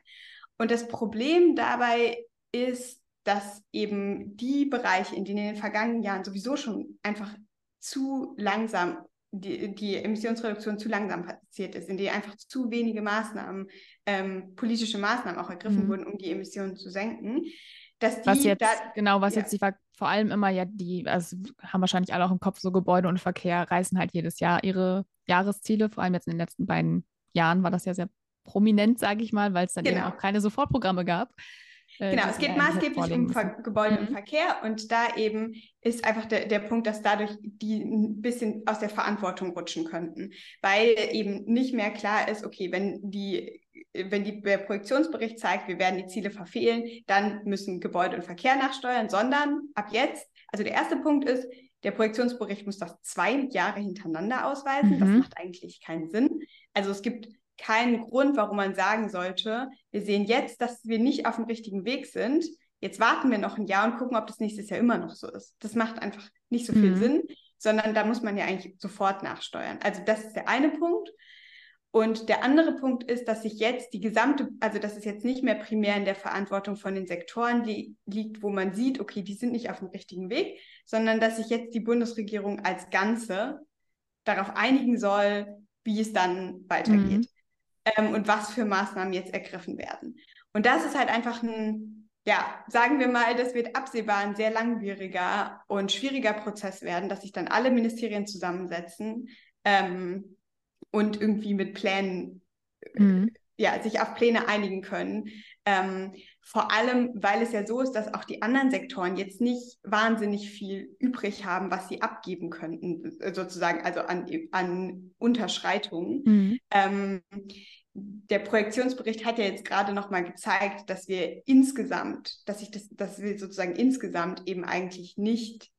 Und das Problem dabei ist, dass eben die Bereiche, in denen in den vergangenen Jahren sowieso schon einfach zu langsam die, die Emissionsreduktion zu langsam passiert ist, in der einfach zu wenige Maßnahmen, ähm, politische Maßnahmen auch ergriffen mhm. wurden, um die Emissionen zu senken. Dass die was jetzt, da, genau, was ja. jetzt die, vor allem immer ja die, also haben wahrscheinlich alle auch im Kopf, so Gebäude und Verkehr reißen halt jedes Jahr ihre Jahresziele, vor allem jetzt in den letzten beiden Jahren war das ja sehr prominent, sage ich mal, weil es dann genau. eben auch keine Sofortprogramme gab. Äh, genau, es geht maßgeblich um Ver Gebäude mhm. und Verkehr und da eben ist einfach der, der Punkt, dass dadurch die ein bisschen aus der Verantwortung rutschen könnten, weil eben nicht mehr klar ist, okay, wenn die wenn die, der Projektionsbericht zeigt, wir werden die Ziele verfehlen, dann müssen Gebäude und Verkehr nachsteuern, sondern ab jetzt, also der erste Punkt ist, der Projektionsbericht muss das zwei Jahre hintereinander ausweisen. Mhm. Das macht eigentlich keinen Sinn. Also es gibt keinen Grund, warum man sagen sollte, wir sehen jetzt, dass wir nicht auf dem richtigen Weg sind. Jetzt warten wir noch ein Jahr und gucken, ob das nächstes Jahr immer noch so ist. Das macht einfach nicht so viel mhm. Sinn, sondern da muss man ja eigentlich sofort nachsteuern. Also das ist der eine Punkt. Und der andere Punkt ist, dass sich jetzt die gesamte, also dass es jetzt nicht mehr primär in der Verantwortung von den Sektoren li liegt, wo man sieht, okay, die sind nicht auf dem richtigen Weg, sondern dass sich jetzt die Bundesregierung als Ganze darauf einigen soll, wie es dann weitergeht. Mhm ähm, und was für Maßnahmen jetzt ergriffen werden. Und das ist halt einfach ein, ja, sagen wir mal, das wird absehbar ein sehr langwieriger und schwieriger Prozess werden, dass sich dann alle Ministerien zusammensetzen ähm, und irgendwie mit Plänen, mhm. Ja, sich auf Pläne einigen können. Ähm, vor allem, weil es ja so ist, dass auch die anderen Sektoren jetzt nicht wahnsinnig viel übrig haben, was sie abgeben könnten, sozusagen, also an, an Unterschreitungen. Mhm. Ähm, der Projektionsbericht hat ja jetzt gerade noch mal gezeigt, dass wir insgesamt, dass ich das, dass wir sozusagen insgesamt eben eigentlich nicht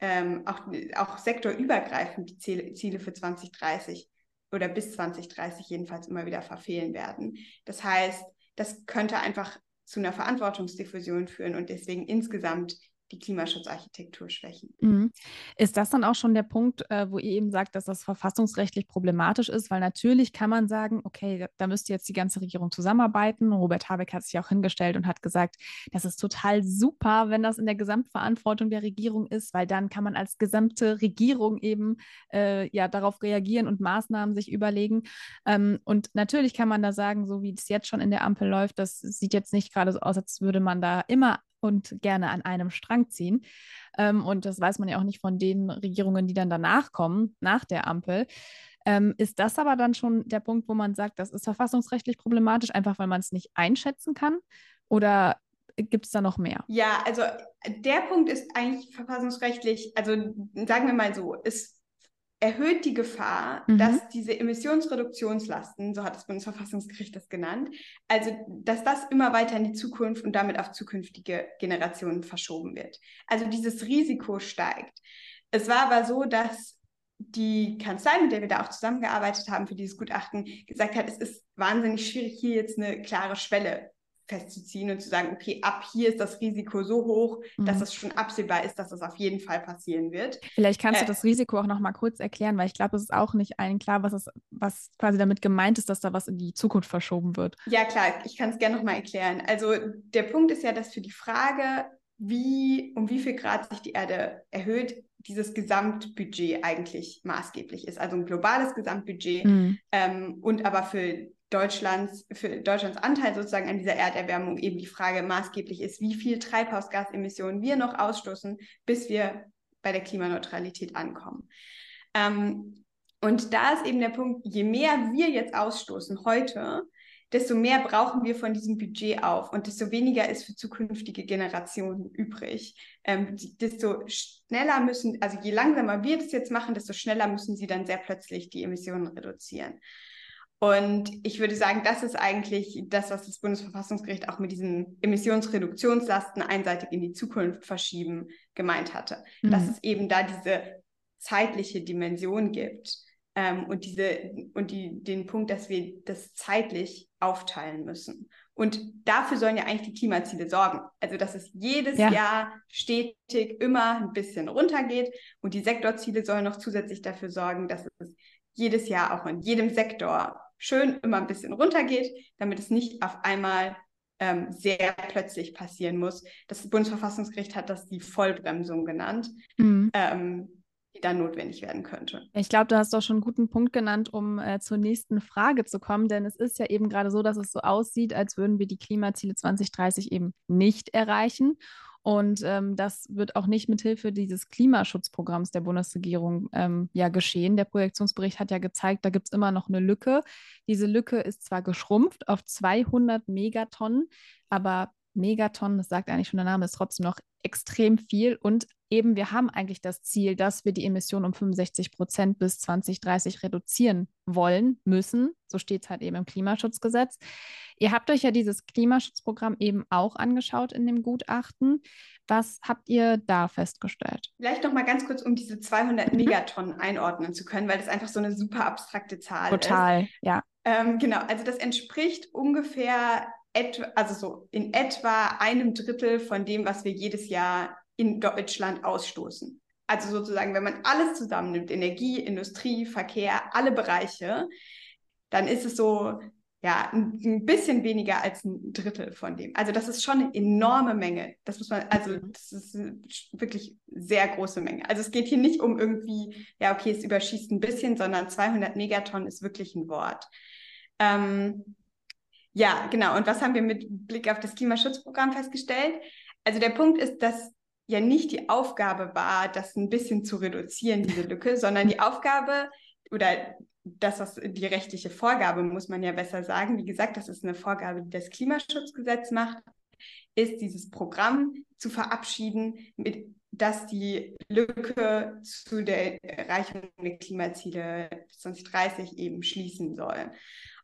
ähm, auch, auch sektorübergreifend die Ziele, Ziele für 2030 oder bis 2030 jedenfalls immer wieder verfehlen werden. Das heißt, das könnte einfach zu einer Verantwortungsdiffusion führen und deswegen insgesamt die Klimaschutzarchitektur schwächen. Mhm. Ist das dann auch schon der Punkt, äh, wo ihr eben sagt, dass das verfassungsrechtlich problematisch ist? Weil natürlich kann man sagen, okay, da müsste jetzt die ganze Regierung zusammenarbeiten. Robert Habeck hat sich auch hingestellt und hat gesagt, das ist total super, wenn das in der Gesamtverantwortung der Regierung ist, weil dann kann man als gesamte Regierung eben äh, ja darauf reagieren und Maßnahmen sich überlegen. Ähm, und natürlich kann man da sagen, so wie es jetzt schon in der Ampel läuft, das sieht jetzt nicht gerade so aus, als würde man da immer und gerne an einem Strang ziehen. Ähm, und das weiß man ja auch nicht von den Regierungen, die dann danach kommen, nach der Ampel. Ähm, ist das aber dann schon der Punkt, wo man sagt, das ist verfassungsrechtlich problematisch, einfach weil man es nicht einschätzen kann? Oder gibt es da noch mehr? Ja, also der Punkt ist eigentlich verfassungsrechtlich, also sagen wir mal so, ist erhöht die Gefahr, mhm. dass diese Emissionsreduktionslasten, so hat das Bundesverfassungsgericht das genannt, also dass das immer weiter in die Zukunft und damit auf zukünftige Generationen verschoben wird. Also dieses Risiko steigt. Es war aber so, dass die Kanzlei, mit der wir da auch zusammengearbeitet haben für dieses Gutachten, gesagt hat, es ist wahnsinnig schwierig, hier jetzt eine klare Schwelle festzuziehen und zu sagen, okay, ab hier ist das Risiko so hoch, mhm. dass es schon absehbar ist, dass das auf jeden Fall passieren wird. Vielleicht kannst äh, du das Risiko auch noch mal kurz erklären, weil ich glaube, es ist auch nicht allen klar, was, es, was quasi damit gemeint ist, dass da was in die Zukunft verschoben wird. Ja, klar, ich kann es gerne noch mal erklären. Also der Punkt ist ja, dass für die Frage, wie, um wie viel Grad sich die Erde erhöht, dieses Gesamtbudget eigentlich maßgeblich ist. Also ein globales Gesamtbudget mhm. ähm, und aber für Deutschlands, für Deutschlands Anteil sozusagen an dieser Erderwärmung eben die Frage maßgeblich ist, wie viel Treibhausgasemissionen wir noch ausstoßen, bis wir bei der Klimaneutralität ankommen. Ähm, und da ist eben der Punkt, je mehr wir jetzt ausstoßen heute, desto mehr brauchen wir von diesem Budget auf und desto weniger ist für zukünftige Generationen übrig. Ähm, desto schneller müssen, also je langsamer wir das jetzt machen, desto schneller müssen sie dann sehr plötzlich die Emissionen reduzieren. Und ich würde sagen, das ist eigentlich das, was das Bundesverfassungsgericht auch mit diesen Emissionsreduktionslasten einseitig in die Zukunft verschieben gemeint hatte. Mhm. Dass es eben da diese zeitliche Dimension gibt ähm, und, diese, und die, den Punkt, dass wir das zeitlich aufteilen müssen. Und dafür sollen ja eigentlich die Klimaziele sorgen. Also, dass es jedes ja. Jahr stetig immer ein bisschen runtergeht. Und die Sektorziele sollen noch zusätzlich dafür sorgen, dass es jedes Jahr auch in jedem Sektor schön immer ein bisschen runtergeht, damit es nicht auf einmal ähm, sehr plötzlich passieren muss. Das Bundesverfassungsgericht hat das die Vollbremsung genannt, mhm. ähm, die dann notwendig werden könnte. Ich glaube, du hast doch schon einen guten Punkt genannt, um äh, zur nächsten Frage zu kommen, denn es ist ja eben gerade so, dass es so aussieht, als würden wir die Klimaziele 2030 eben nicht erreichen. Und ähm, das wird auch nicht mithilfe dieses Klimaschutzprogramms der Bundesregierung ähm, ja geschehen. Der Projektionsbericht hat ja gezeigt, da gibt es immer noch eine Lücke. Diese Lücke ist zwar geschrumpft auf 200 Megatonnen, aber Megatonnen, das sagt eigentlich schon der Name, ist trotzdem noch extrem viel. Und eben, wir haben eigentlich das Ziel, dass wir die Emissionen um 65 Prozent bis 2030 reduzieren wollen, müssen. So steht es halt eben im Klimaschutzgesetz. Ihr habt euch ja dieses Klimaschutzprogramm eben auch angeschaut in dem Gutachten. Was habt ihr da festgestellt? Vielleicht noch mal ganz kurz, um diese 200 mhm. Megatonnen einordnen zu können, weil das einfach so eine super abstrakte Zahl Total, ist. Total, ja. Ähm, genau, also das entspricht ungefähr etwa, also so in etwa einem Drittel von dem, was wir jedes Jahr in Deutschland ausstoßen. Also sozusagen, wenn man alles zusammennimmt, Energie, Industrie, Verkehr, alle Bereiche, dann ist es so, ja, ein, bisschen weniger als ein Drittel von dem. Also das ist schon eine enorme Menge. Das muss man, also mhm. das ist wirklich sehr große Menge. Also es geht hier nicht um irgendwie, ja, okay, es überschießt ein bisschen, sondern 200 Megatonnen ist wirklich ein Wort. Ähm, ja, genau. Und was haben wir mit Blick auf das Klimaschutzprogramm festgestellt? Also der Punkt ist, dass ja nicht die Aufgabe war, das ein bisschen zu reduzieren, diese Lücke, sondern die Aufgabe oder das, was die rechtliche Vorgabe, muss man ja besser sagen, wie gesagt, das ist eine Vorgabe, die das Klimaschutzgesetz macht, ist dieses Programm zu verabschieden, mit, dass die Lücke zu der Erreichung der Klimaziele bis 2030 eben schließen soll.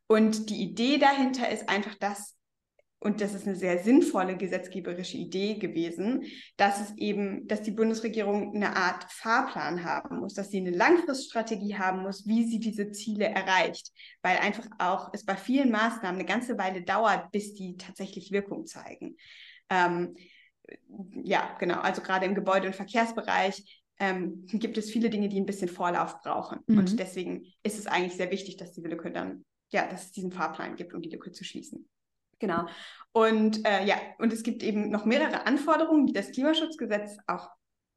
Und die Idee dahinter ist einfach, dass, und das ist eine sehr sinnvolle gesetzgeberische Idee gewesen, dass es eben, dass die Bundesregierung eine Art Fahrplan haben muss, dass sie eine Langfriststrategie haben muss, wie sie diese Ziele erreicht, weil einfach auch es bei vielen Maßnahmen eine ganze Weile dauert, bis die tatsächlich Wirkung zeigen. Ähm, ja, genau, also gerade im Gebäude- und Verkehrsbereich ähm, gibt es viele Dinge, die ein bisschen Vorlauf brauchen. Mhm. Und deswegen ist es eigentlich sehr wichtig, dass diese Lücke dann ja, dass es diesen Fahrplan gibt, um die Lücke zu schließen. Genau. Und äh, ja, und es gibt eben noch mehrere Anforderungen, die das Klimaschutzgesetz auch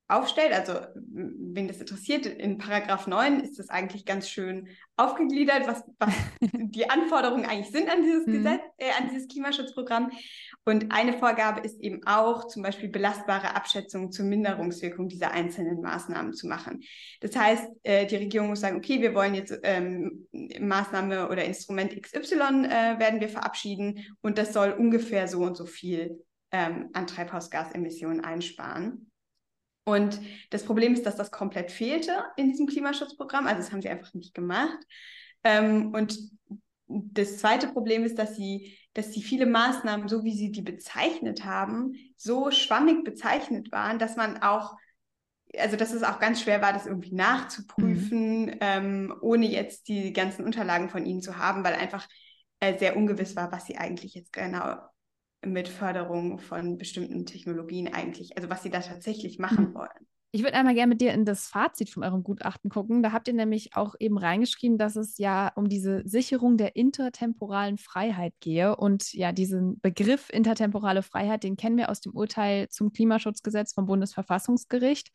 aufstellt. Also, wenn das interessiert, in Paragraph 9 ist das eigentlich ganz schön aufgegliedert, was, was die Anforderungen eigentlich sind an dieses mhm. Gesetz, äh, an dieses Klimaschutzprogramm. Und eine Vorgabe ist eben auch, zum Beispiel belastbare Abschätzungen zur Minderungswirkung dieser einzelnen Maßnahmen zu machen. Das heißt, äh, die Regierung muss sagen, okay, wir wollen jetzt ähm, Maßnahme oder Instrument XY äh, werden wir verabschieden und das soll ungefähr so und so viel ähm, an Treibhausgasemissionen einsparen. Und das Problem ist, dass das komplett fehlte in diesem Klimaschutzprogramm. Also das haben sie einfach nicht gemacht. Ähm, und das zweite Problem ist, dass sie, dass die viele Maßnahmen, so wie sie die bezeichnet haben, so schwammig bezeichnet waren, dass man auch, also dass es auch ganz schwer war, das irgendwie nachzuprüfen, mhm. ähm, ohne jetzt die ganzen Unterlagen von ihnen zu haben, weil einfach äh, sehr ungewiss war, was sie eigentlich jetzt genau mit Förderung von bestimmten Technologien eigentlich, also was sie da tatsächlich machen mhm. wollen. Ich würde einmal gerne mit dir in das Fazit von eurem Gutachten gucken. Da habt ihr nämlich auch eben reingeschrieben, dass es ja um diese Sicherung der intertemporalen Freiheit gehe. Und ja, diesen Begriff intertemporale Freiheit, den kennen wir aus dem Urteil zum Klimaschutzgesetz vom Bundesverfassungsgericht.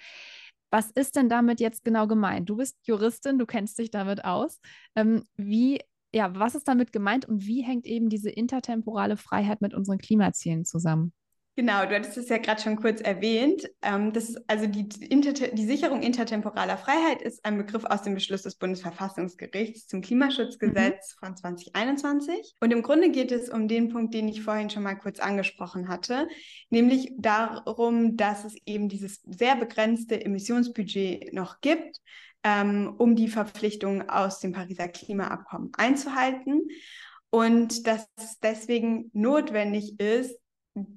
Was ist denn damit jetzt genau gemeint? Du bist Juristin, du kennst dich damit aus. Ähm, wie ja, was ist damit gemeint und wie hängt eben diese intertemporale Freiheit mit unseren Klimazielen zusammen? Genau, du hattest es ja gerade schon kurz erwähnt. Ähm, das ist also die, die Sicherung intertemporaler Freiheit ist ein Begriff aus dem Beschluss des Bundesverfassungsgerichts zum Klimaschutzgesetz mhm. von 2021. Und im Grunde geht es um den Punkt, den ich vorhin schon mal kurz angesprochen hatte, nämlich darum, dass es eben dieses sehr begrenzte Emissionsbudget noch gibt, ähm, um die Verpflichtungen aus dem Pariser Klimaabkommen einzuhalten. Und dass es deswegen notwendig ist,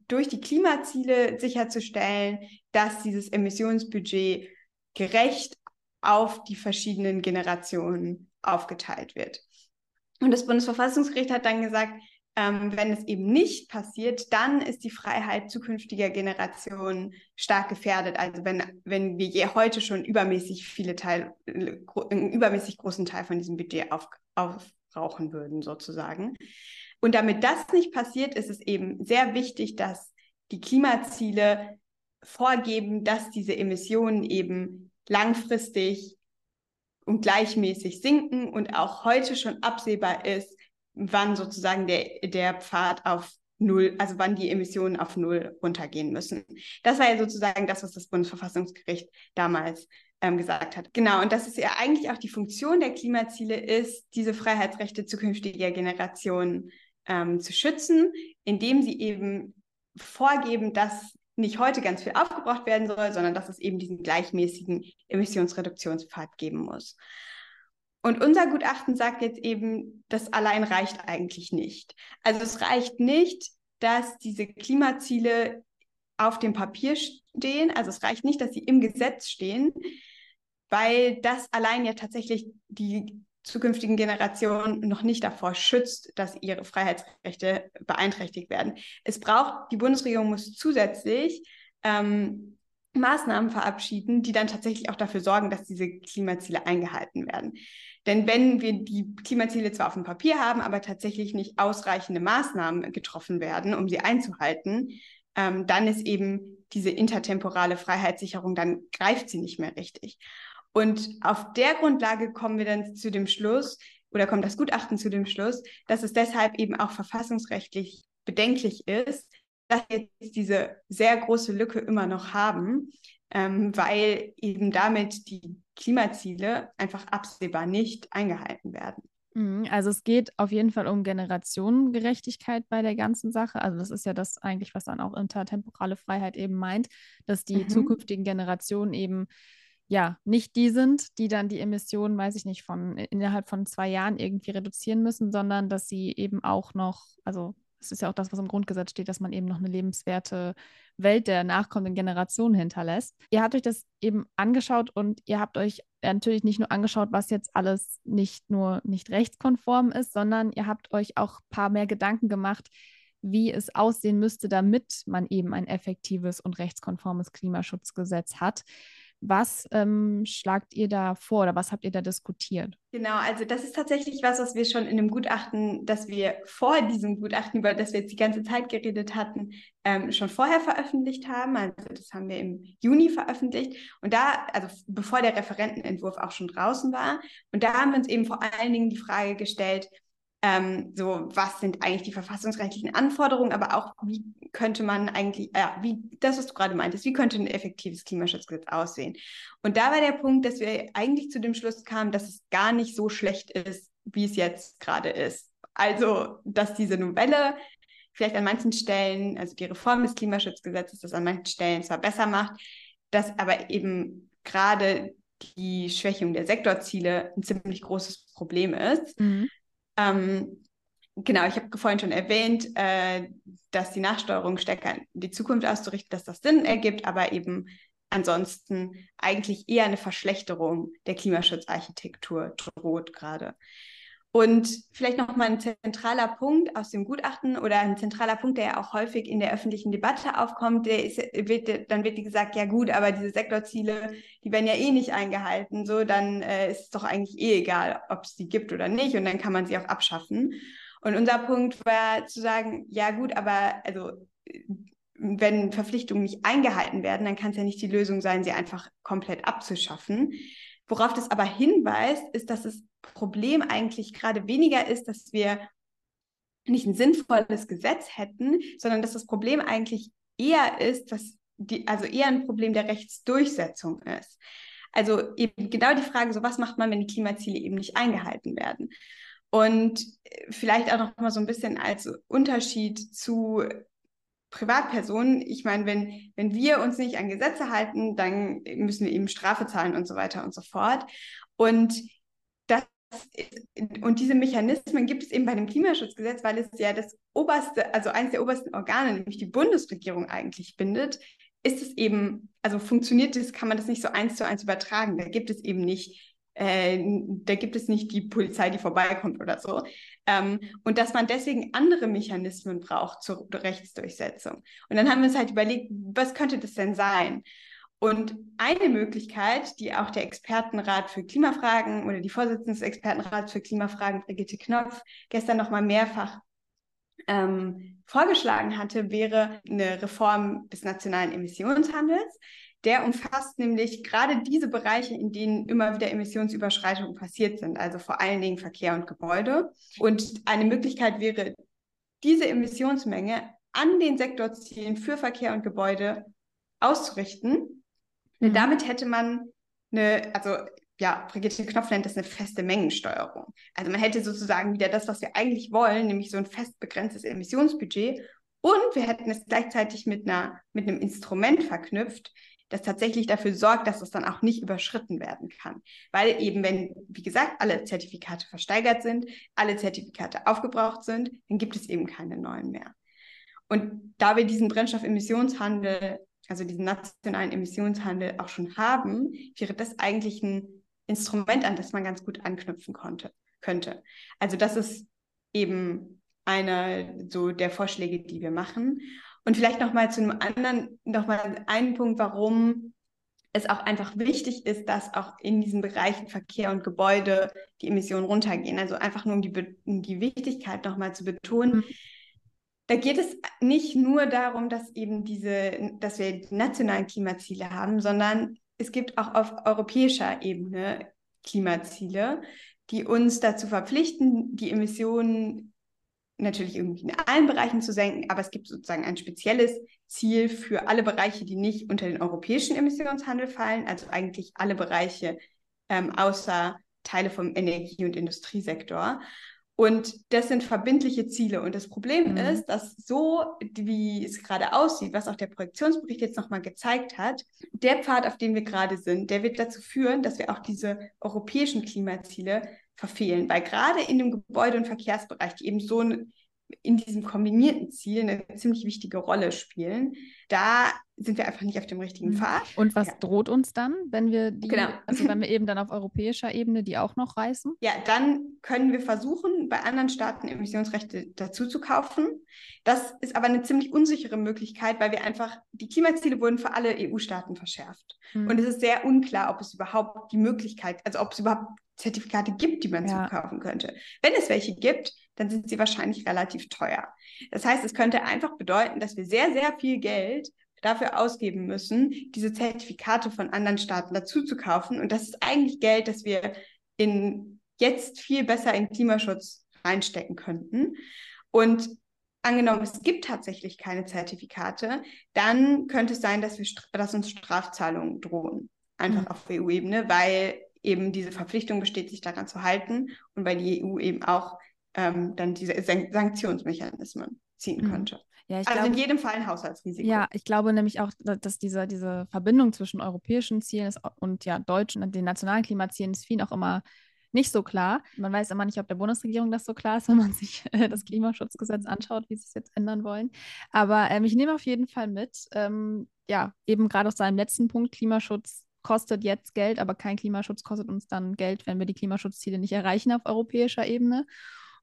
durch die Klimaziele sicherzustellen, dass dieses Emissionsbudget gerecht auf die verschiedenen Generationen aufgeteilt wird. Und das Bundesverfassungsgericht hat dann gesagt, ähm, wenn es eben nicht passiert, dann ist die Freiheit zukünftiger Generationen stark gefährdet. Also wenn, wenn wir heute schon übermäßig viele Teil, einen übermäßig großen Teil von diesem Budget auf, aufbrauchen würden, sozusagen. Und damit das nicht passiert, ist es eben sehr wichtig, dass die Klimaziele vorgeben, dass diese Emissionen eben langfristig und gleichmäßig sinken und auch heute schon absehbar ist, wann sozusagen der, der Pfad auf Null, also wann die Emissionen auf Null runtergehen müssen. Das war ja sozusagen das, was das Bundesverfassungsgericht damals ähm, gesagt hat. Genau, und das ist ja eigentlich auch die Funktion der Klimaziele ist, diese Freiheitsrechte zukünftiger Generationen ähm, zu schützen, indem sie eben vorgeben, dass nicht heute ganz viel aufgebraucht werden soll, sondern dass es eben diesen gleichmäßigen Emissionsreduktionspfad geben muss. Und unser Gutachten sagt jetzt eben, das allein reicht eigentlich nicht. Also es reicht nicht, dass diese Klimaziele auf dem Papier stehen. Also es reicht nicht, dass sie im Gesetz stehen, weil das allein ja tatsächlich die zukünftigen Generationen noch nicht davor schützt, dass ihre Freiheitsrechte beeinträchtigt werden. Es braucht, die Bundesregierung muss zusätzlich ähm, Maßnahmen verabschieden, die dann tatsächlich auch dafür sorgen, dass diese Klimaziele eingehalten werden. Denn wenn wir die Klimaziele zwar auf dem Papier haben, aber tatsächlich nicht ausreichende Maßnahmen getroffen werden, um sie einzuhalten, ähm, dann ist eben diese intertemporale Freiheitssicherung, dann greift sie nicht mehr richtig. Und auf der Grundlage kommen wir dann zu dem Schluss, oder kommt das Gutachten zu dem Schluss, dass es deshalb eben auch verfassungsrechtlich bedenklich ist, dass wir jetzt diese sehr große Lücke immer noch haben, ähm, weil eben damit die Klimaziele einfach absehbar nicht eingehalten werden. Mhm, also es geht auf jeden Fall um Generationengerechtigkeit bei der ganzen Sache. Also das ist ja das eigentlich, was dann auch intertemporale Freiheit eben meint, dass die mhm. zukünftigen Generationen eben ja, nicht die sind, die dann die Emissionen, weiß ich nicht, von innerhalb von zwei Jahren irgendwie reduzieren müssen, sondern dass sie eben auch noch, also es ist ja auch das, was im Grundgesetz steht, dass man eben noch eine lebenswerte Welt der nachkommenden Generationen hinterlässt. Ihr habt euch das eben angeschaut und ihr habt euch natürlich nicht nur angeschaut, was jetzt alles nicht nur nicht rechtskonform ist, sondern ihr habt euch auch ein paar mehr Gedanken gemacht, wie es aussehen müsste, damit man eben ein effektives und rechtskonformes Klimaschutzgesetz hat. Was ähm, schlagt ihr da vor oder was habt ihr da diskutiert? Genau, also das ist tatsächlich was, was wir schon in dem Gutachten, das wir vor diesem Gutachten, über das wir jetzt die ganze Zeit geredet hatten, ähm, schon vorher veröffentlicht haben. Also das haben wir im Juni veröffentlicht. Und da, also bevor der Referentenentwurf auch schon draußen war. Und da haben wir uns eben vor allen Dingen die Frage gestellt, ähm, so, was sind eigentlich die verfassungsrechtlichen Anforderungen, aber auch, wie könnte man eigentlich, ja, äh, wie, das, was du gerade meintest, wie könnte ein effektives Klimaschutzgesetz aussehen? Und da war der Punkt, dass wir eigentlich zu dem Schluss kamen, dass es gar nicht so schlecht ist, wie es jetzt gerade ist. Also, dass diese Novelle vielleicht an manchen Stellen, also die Reform des Klimaschutzgesetzes, das an manchen Stellen zwar besser macht, dass aber eben gerade die Schwächung der Sektorziele ein ziemlich großes Problem ist. Mhm. Ähm, genau, ich habe vorhin schon erwähnt, äh, dass die Nachsteuerung stärker in die Zukunft auszurichten, dass das Sinn ergibt, aber eben ansonsten eigentlich eher eine Verschlechterung der Klimaschutzarchitektur droht gerade. Und vielleicht noch mal ein zentraler Punkt aus dem Gutachten oder ein zentraler Punkt, der ja auch häufig in der öffentlichen Debatte aufkommt, der ist, wird, dann wird gesagt, ja gut, aber diese Sektorziele, die werden ja eh nicht eingehalten, so dann äh, ist es doch eigentlich eh egal, ob es die gibt oder nicht und dann kann man sie auch abschaffen. Und unser Punkt war zu sagen, ja gut, aber also wenn Verpflichtungen nicht eingehalten werden, dann kann es ja nicht die Lösung sein, sie einfach komplett abzuschaffen. Worauf das aber hinweist, ist, dass das Problem eigentlich gerade weniger ist, dass wir nicht ein sinnvolles Gesetz hätten, sondern dass das Problem eigentlich eher ist, dass die, also eher ein Problem der Rechtsdurchsetzung ist. Also eben genau die Frage, so was macht man, wenn die Klimaziele eben nicht eingehalten werden? Und vielleicht auch noch mal so ein bisschen als Unterschied zu Privatpersonen, ich meine, wenn, wenn wir uns nicht an Gesetze halten, dann müssen wir eben Strafe zahlen und so weiter und so fort. Und das und diese Mechanismen gibt es eben bei dem Klimaschutzgesetz, weil es ja das oberste, also eines der obersten Organe, nämlich die Bundesregierung eigentlich bindet, ist es eben, also funktioniert das, kann man das nicht so eins zu eins übertragen. Da gibt es eben nicht äh, da gibt es nicht die Polizei, die vorbeikommt oder so. Ähm, und dass man deswegen andere Mechanismen braucht zur Rechtsdurchsetzung. Und dann haben wir uns halt überlegt, was könnte das denn sein? Und eine Möglichkeit, die auch der Expertenrat für Klimafragen oder die Vorsitzende des Expertenrats für Klimafragen, Brigitte Knopf, gestern nochmal mehrfach ähm, vorgeschlagen hatte, wäre eine Reform des nationalen Emissionshandels. Der umfasst nämlich gerade diese Bereiche, in denen immer wieder Emissionsüberschreitungen passiert sind, also vor allen Dingen Verkehr und Gebäude. Und eine Möglichkeit wäre, diese Emissionsmenge an den Sektorzielen für Verkehr und Gebäude auszurichten. Mhm. Damit hätte man eine, also ja, Brigitte Knopf nennt das eine feste Mengensteuerung. Also man hätte sozusagen wieder das, was wir eigentlich wollen, nämlich so ein fest begrenztes Emissionsbudget. Und wir hätten es gleichzeitig mit, einer, mit einem Instrument verknüpft, das tatsächlich dafür sorgt, dass es dann auch nicht überschritten werden kann. Weil eben, wenn, wie gesagt, alle Zertifikate versteigert sind, alle Zertifikate aufgebraucht sind, dann gibt es eben keine neuen mehr. Und da wir diesen Brennstoffemissionshandel, also diesen nationalen Emissionshandel auch schon haben, wäre das eigentlich ein Instrument, an das man ganz gut anknüpfen konnte, könnte. Also das ist eben einer so der Vorschläge, die wir machen. Und vielleicht noch mal zu einem anderen, noch mal einen Punkt, warum es auch einfach wichtig ist, dass auch in diesen Bereichen Verkehr und Gebäude die Emissionen runtergehen. Also einfach nur um die, um die Wichtigkeit nochmal zu betonen. Mhm. Da geht es nicht nur darum, dass eben diese, dass wir die nationalen Klimaziele haben, sondern es gibt auch auf europäischer Ebene Klimaziele, die uns dazu verpflichten, die Emissionen natürlich irgendwie in allen Bereichen zu senken, aber es gibt sozusagen ein spezielles Ziel für alle Bereiche, die nicht unter den europäischen Emissionshandel fallen, also eigentlich alle Bereiche ähm, außer Teile vom Energie- und Industriesektor. Und das sind verbindliche Ziele. Und das Problem mhm. ist, dass so, wie es gerade aussieht, was auch der Projektionsbericht jetzt nochmal gezeigt hat, der Pfad, auf dem wir gerade sind, der wird dazu führen, dass wir auch diese europäischen Klimaziele verfehlen, weil gerade in dem Gebäude- und Verkehrsbereich, die eben so in diesem kombinierten Ziel eine ziemlich wichtige Rolle spielen, da sind wir einfach nicht auf dem richtigen mhm. Pfad. Und was ja. droht uns dann, wenn wir die, genau. also wenn wir eben dann auf europäischer Ebene die auch noch reißen? Ja, dann können wir versuchen, bei anderen Staaten Emissionsrechte dazu zu kaufen. Das ist aber eine ziemlich unsichere Möglichkeit, weil wir einfach, die Klimaziele wurden für alle EU-Staaten verschärft. Mhm. Und es ist sehr unklar, ob es überhaupt die Möglichkeit, also ob es überhaupt Zertifikate gibt, die man ja. zukaufen könnte. Wenn es welche gibt, dann sind sie wahrscheinlich relativ teuer. Das heißt, es könnte einfach bedeuten, dass wir sehr, sehr viel Geld dafür ausgeben müssen, diese Zertifikate von anderen Staaten dazu zu kaufen. Und das ist eigentlich Geld, das wir in jetzt viel besser in Klimaschutz reinstecken könnten. Und angenommen, es gibt tatsächlich keine Zertifikate, dann könnte es sein, dass, wir, dass uns Strafzahlungen drohen. Einfach mhm. auf EU-Ebene, weil eben diese Verpflichtung besteht, sich daran zu halten und weil die EU eben auch ähm, dann diese Sanktionsmechanismen ziehen mhm. könnte. Ja, also glaube, in jedem Fall ein Haushaltsrisiko. Ja, ich glaube nämlich auch, dass diese, diese Verbindung zwischen europäischen Zielen und ja deutschen, den nationalen Klimazielen ist vielen auch immer nicht so klar. Man weiß immer nicht, ob der Bundesregierung das so klar ist, wenn man sich äh, das Klimaschutzgesetz anschaut, wie sie es jetzt ändern wollen. Aber ähm, ich nehme auf jeden Fall mit, ähm, ja, eben gerade aus seinem letzten Punkt, Klimaschutz kostet jetzt Geld, aber kein Klimaschutz kostet uns dann Geld, wenn wir die Klimaschutzziele nicht erreichen auf europäischer Ebene.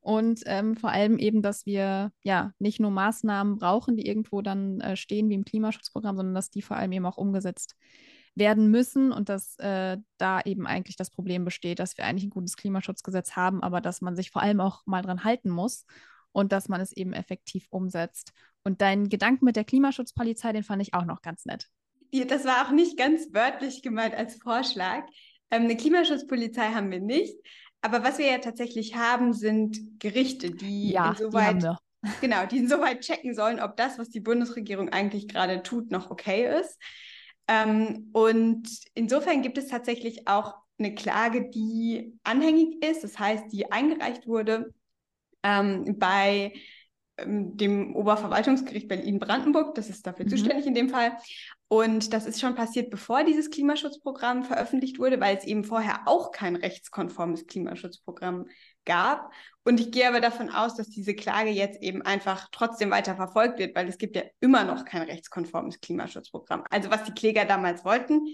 Und ähm, vor allem eben, dass wir ja nicht nur Maßnahmen brauchen, die irgendwo dann äh, stehen wie im Klimaschutzprogramm, sondern dass die vor allem eben auch umgesetzt werden müssen und dass äh, da eben eigentlich das Problem besteht, dass wir eigentlich ein gutes Klimaschutzgesetz haben, aber dass man sich vor allem auch mal dran halten muss und dass man es eben effektiv umsetzt. Und dein Gedanken mit der Klimaschutzpolizei, den fand ich auch noch ganz nett. Das war auch nicht ganz wörtlich gemeint als Vorschlag. Ähm, eine Klimaschutzpolizei haben wir nicht. Aber was wir ja tatsächlich haben, sind Gerichte, die ja, insoweit, die genau, die insoweit checken sollen, ob das, was die Bundesregierung eigentlich gerade tut, noch okay ist. Ähm, und insofern gibt es tatsächlich auch eine Klage, die anhängig ist, das heißt, die eingereicht wurde ähm, bei dem Oberverwaltungsgericht Berlin-Brandenburg, das ist dafür mhm. zuständig in dem Fall. Und das ist schon passiert, bevor dieses Klimaschutzprogramm veröffentlicht wurde, weil es eben vorher auch kein rechtskonformes Klimaschutzprogramm gab. Und ich gehe aber davon aus, dass diese Klage jetzt eben einfach trotzdem weiter verfolgt wird, weil es gibt ja immer noch kein rechtskonformes Klimaschutzprogramm. Also was die Kläger damals wollten,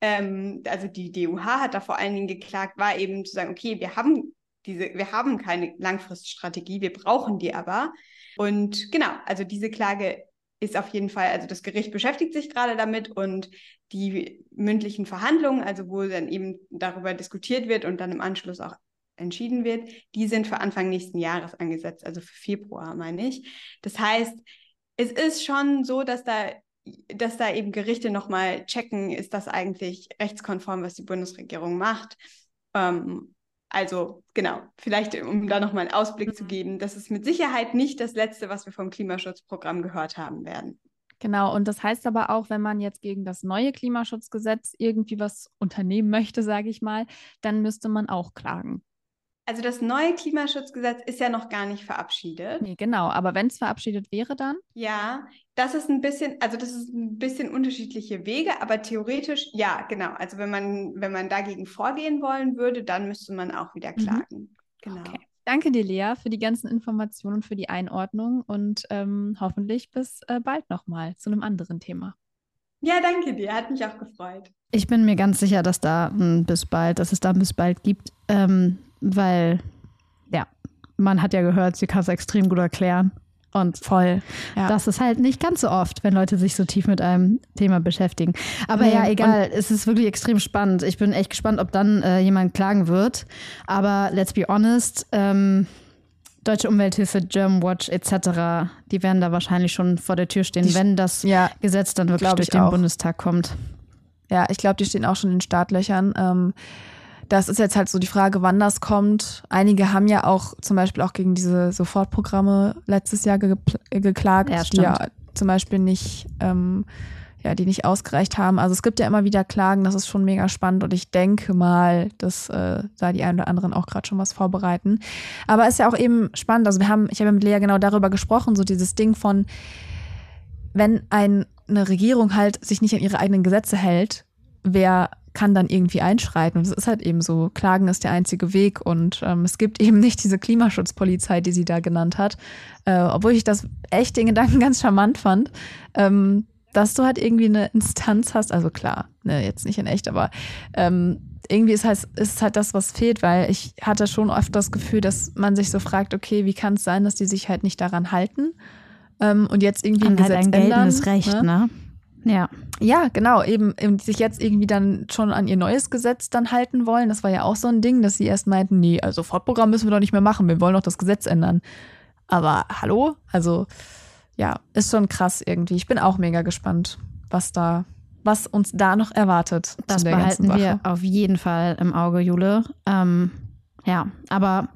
ähm, also die DUH hat da vor allen Dingen geklagt, war eben zu sagen, okay, wir haben diese, wir haben keine Langfriststrategie, wir brauchen die aber. Und genau, also diese Klage ist auf jeden Fall, also das Gericht beschäftigt sich gerade damit und die mündlichen Verhandlungen, also wo dann eben darüber diskutiert wird und dann im Anschluss auch entschieden wird, die sind für Anfang nächsten Jahres angesetzt, also für Februar, meine ich. Das heißt, es ist schon so, dass da, dass da eben Gerichte nochmal checken, ist das eigentlich rechtskonform, was die Bundesregierung macht. Ähm, also genau, vielleicht um da nochmal einen Ausblick mhm. zu geben, das ist mit Sicherheit nicht das Letzte, was wir vom Klimaschutzprogramm gehört haben werden. Genau, und das heißt aber auch, wenn man jetzt gegen das neue Klimaschutzgesetz irgendwie was unternehmen möchte, sage ich mal, dann müsste man auch klagen. Also das neue Klimaschutzgesetz ist ja noch gar nicht verabschiedet. Nee, genau. Aber wenn es verabschiedet wäre, dann? Ja, das ist ein bisschen, also das ist ein bisschen unterschiedliche Wege, aber theoretisch ja, genau. Also wenn man, wenn man dagegen vorgehen wollen würde, dann müsste man auch wieder mhm. klagen. Mhm. Genau. Okay. Danke dir, Lea, für die ganzen Informationen und für die Einordnung und ähm, hoffentlich bis äh, bald nochmal zu einem anderen Thema. Ja, danke dir. Hat mich auch gefreut. Ich bin mir ganz sicher, dass da ein bis bald, dass es da ein bis bald gibt. Ähm, weil, ja, man hat ja gehört, sie kann es extrem gut erklären. Und voll. Ja. Das ist halt nicht ganz so oft, wenn Leute sich so tief mit einem Thema beschäftigen. Aber nee, ja, egal, es ist wirklich extrem spannend. Ich bin echt gespannt, ob dann äh, jemand klagen wird. Aber let's be honest, ähm, Deutsche Umwelthilfe, Germanwatch etc., die werden da wahrscheinlich schon vor der Tür stehen, die, wenn das ja, Gesetz dann wirklich durch den auch. Bundestag kommt. Ja, ich glaube, die stehen auch schon in den Startlöchern. Ähm, das ist jetzt halt so die Frage, wann das kommt. Einige haben ja auch zum Beispiel auch gegen diese Sofortprogramme letztes Jahr ge geklagt, ja, die ja zum Beispiel nicht, ähm, ja, die nicht ausgereicht haben. Also es gibt ja immer wieder Klagen, das ist schon mega spannend und ich denke mal, dass äh, da die einen oder anderen auch gerade schon was vorbereiten. Aber es ist ja auch eben spannend. Also wir haben, ich habe ja mit Lea genau darüber gesprochen, so dieses Ding von, wenn ein, eine Regierung halt sich nicht an ihre eigenen Gesetze hält, wer kann dann irgendwie einschreiten. Und es ist halt eben so, Klagen ist der einzige Weg und ähm, es gibt eben nicht diese Klimaschutzpolizei, die sie da genannt hat. Äh, obwohl ich das echt den Gedanken ganz charmant fand, ähm, dass du halt irgendwie eine Instanz hast, also klar, ne, jetzt nicht in echt, aber ähm, irgendwie ist halt, ist halt das, was fehlt, weil ich hatte schon oft das Gefühl, dass man sich so fragt, okay, wie kann es sein, dass die sich halt nicht daran halten ähm, und jetzt irgendwie ein halt Gesetz ein ändern, Recht, ne? ne? Ja. Ja, genau, eben, eben sich jetzt irgendwie dann schon an ihr neues Gesetz dann halten wollen. Das war ja auch so ein Ding, dass sie erst meinten, nee, also Fortprogramm müssen wir doch nicht mehr machen, wir wollen doch das Gesetz ändern. Aber hallo? Also, ja, ist schon krass irgendwie. Ich bin auch mega gespannt, was da, was uns da noch erwartet. Das behalten wir auf jeden Fall im Auge, Jule. Ähm, ja, aber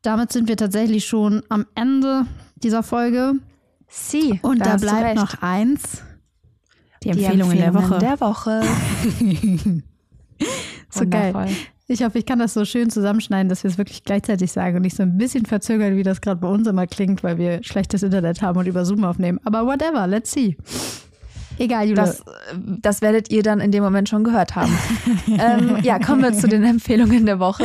damit sind wir tatsächlich schon am Ende dieser Folge. Sie. Und da, da bleibt noch eins. Die Empfehlungen, Die Empfehlungen der Woche. Der Woche. so geil. Ich hoffe, ich kann das so schön zusammenschneiden, dass wir es wirklich gleichzeitig sagen und nicht so ein bisschen verzögert, wie das gerade bei uns immer klingt, weil wir schlechtes Internet haben und über Zoom aufnehmen. Aber whatever, let's see. Egal, Julia. Das, das werdet ihr dann in dem Moment schon gehört haben. ähm, ja, kommen wir zu den Empfehlungen der Woche.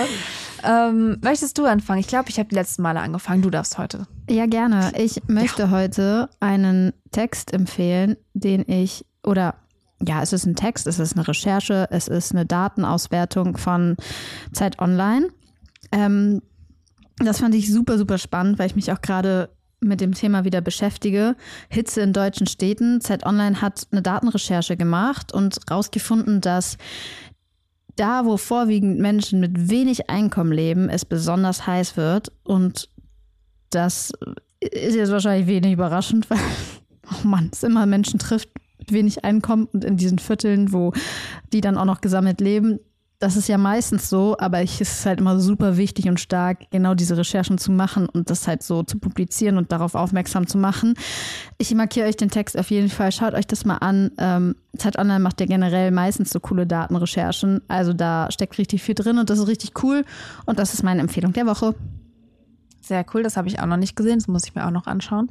Ähm, möchtest du anfangen? Ich glaube, ich habe die letzten Male angefangen. Du darfst heute. Ja, gerne. Ich möchte ja. heute einen Text empfehlen, den ich, oder ja, es ist ein Text, es ist eine Recherche, es ist eine Datenauswertung von Zeit Online. Ähm, das fand ich super, super spannend, weil ich mich auch gerade mit dem Thema wieder beschäftige. Hitze in deutschen Städten. Zeit Online hat eine Datenrecherche gemacht und herausgefunden, dass da, wo vorwiegend Menschen mit wenig Einkommen leben, es besonders heiß wird. Und das ist jetzt wahrscheinlich wenig überraschend, weil, oh Mann, es immer Menschen trifft wenig Einkommen und in diesen Vierteln, wo die dann auch noch gesammelt leben, das ist ja meistens so, aber ich, es ist halt immer super wichtig und stark, genau diese Recherchen zu machen und das halt so zu publizieren und darauf aufmerksam zu machen. Ich markiere euch den Text auf jeden Fall. Schaut euch das mal an. Ähm, Zeit Online macht ja generell meistens so coole Datenrecherchen. Also da steckt richtig viel drin und das ist richtig cool. Und das ist meine Empfehlung der Woche. Sehr cool, das habe ich auch noch nicht gesehen. Das muss ich mir auch noch anschauen.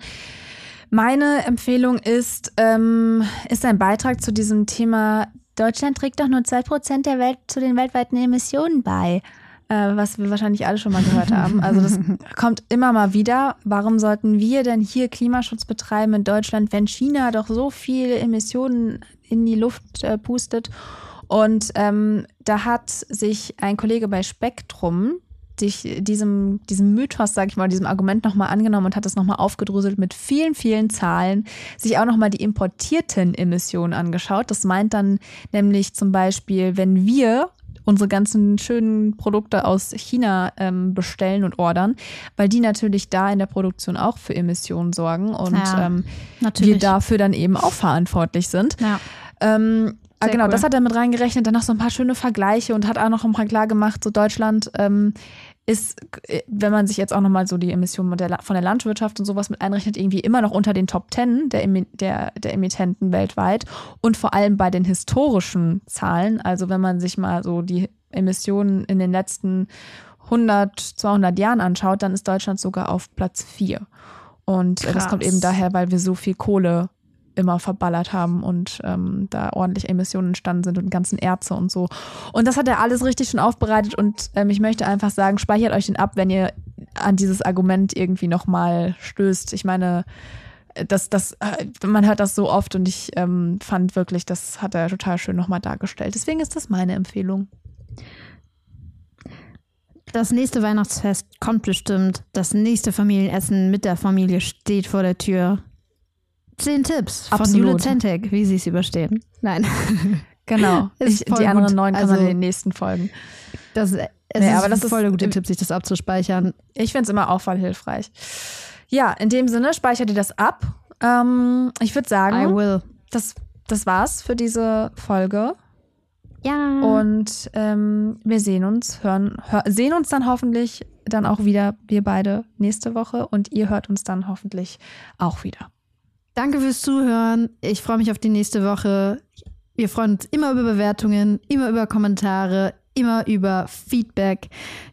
Meine Empfehlung ist, ähm, ist ein Beitrag zu diesem Thema Deutschland trägt doch nur 2% der Welt zu den weltweiten Emissionen bei. Äh, was wir wahrscheinlich alle schon mal gehört haben. Also das kommt immer mal wieder. Warum sollten wir denn hier Klimaschutz betreiben in Deutschland, wenn China doch so viele Emissionen in die Luft äh, pustet? Und ähm, da hat sich ein Kollege bei Spektrum sich diesem, diesem Mythos, sag ich mal, diesem Argument nochmal angenommen und hat das nochmal aufgedröselt mit vielen, vielen Zahlen, sich auch nochmal die importierten Emissionen angeschaut. Das meint dann nämlich zum Beispiel, wenn wir unsere ganzen schönen Produkte aus China ähm, bestellen und ordern, weil die natürlich da in der Produktion auch für Emissionen sorgen und ja, ähm, wir dafür dann eben auch verantwortlich sind. Ja. Ähm, Ah, genau, cool. das hat er mit reingerechnet, dann noch so ein paar schöne Vergleiche und hat auch noch mal klar gemacht, so Deutschland ähm, ist, äh, wenn man sich jetzt auch nochmal so die Emissionen von der Landwirtschaft und sowas mit einrechnet, irgendwie immer noch unter den Top Ten der, der, der Emittenten weltweit und vor allem bei den historischen Zahlen, also wenn man sich mal so die Emissionen in den letzten 100, 200 Jahren anschaut, dann ist Deutschland sogar auf Platz 4. Und Krass. das kommt eben daher, weil wir so viel Kohle immer verballert haben und ähm, da ordentlich Emissionen entstanden sind und ganzen Erze und so. Und das hat er alles richtig schon aufbereitet und ähm, ich möchte einfach sagen, speichert euch den ab, wenn ihr an dieses Argument irgendwie nochmal stößt. Ich meine, das, das, äh, man hört das so oft und ich ähm, fand wirklich, das hat er total schön nochmal dargestellt. Deswegen ist das meine Empfehlung. Das nächste Weihnachtsfest kommt bestimmt. Das nächste Familienessen mit der Familie steht vor der Tür. Zehn Tipps von Absolut. Jule Zentek, wie sie es überstehen. Nein. Genau. Ich, die anderen neun kann also, man in den nächsten Folgen. Das, es nee, aber das ist voll der gute Tipp, sich das abzuspeichern. Ich finde es immer auch voll hilfreich. Ja, in dem Sinne, speichert ihr das ab. Ähm, ich würde sagen, I will. Das, das war's für diese Folge. Ja. Und ähm, wir sehen uns, hören, hör, sehen uns dann hoffentlich dann auch wieder, wir beide, nächste Woche. Und ihr hört uns dann hoffentlich auch wieder. Danke fürs Zuhören. Ich freue mich auf die nächste Woche. Wir freuen uns immer über Bewertungen, immer über Kommentare, immer über Feedback.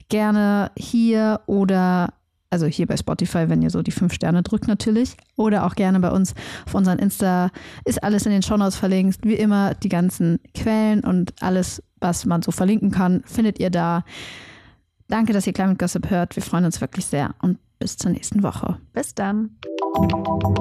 Gerne hier oder, also hier bei Spotify, wenn ihr so die fünf Sterne drückt natürlich. Oder auch gerne bei uns auf unseren Insta. Ist alles in den Shownotes verlinkt. Wie immer die ganzen Quellen und alles, was man so verlinken kann, findet ihr da. Danke, dass ihr Climate Gossip hört. Wir freuen uns wirklich sehr und bis zur nächsten Woche. Bis dann. you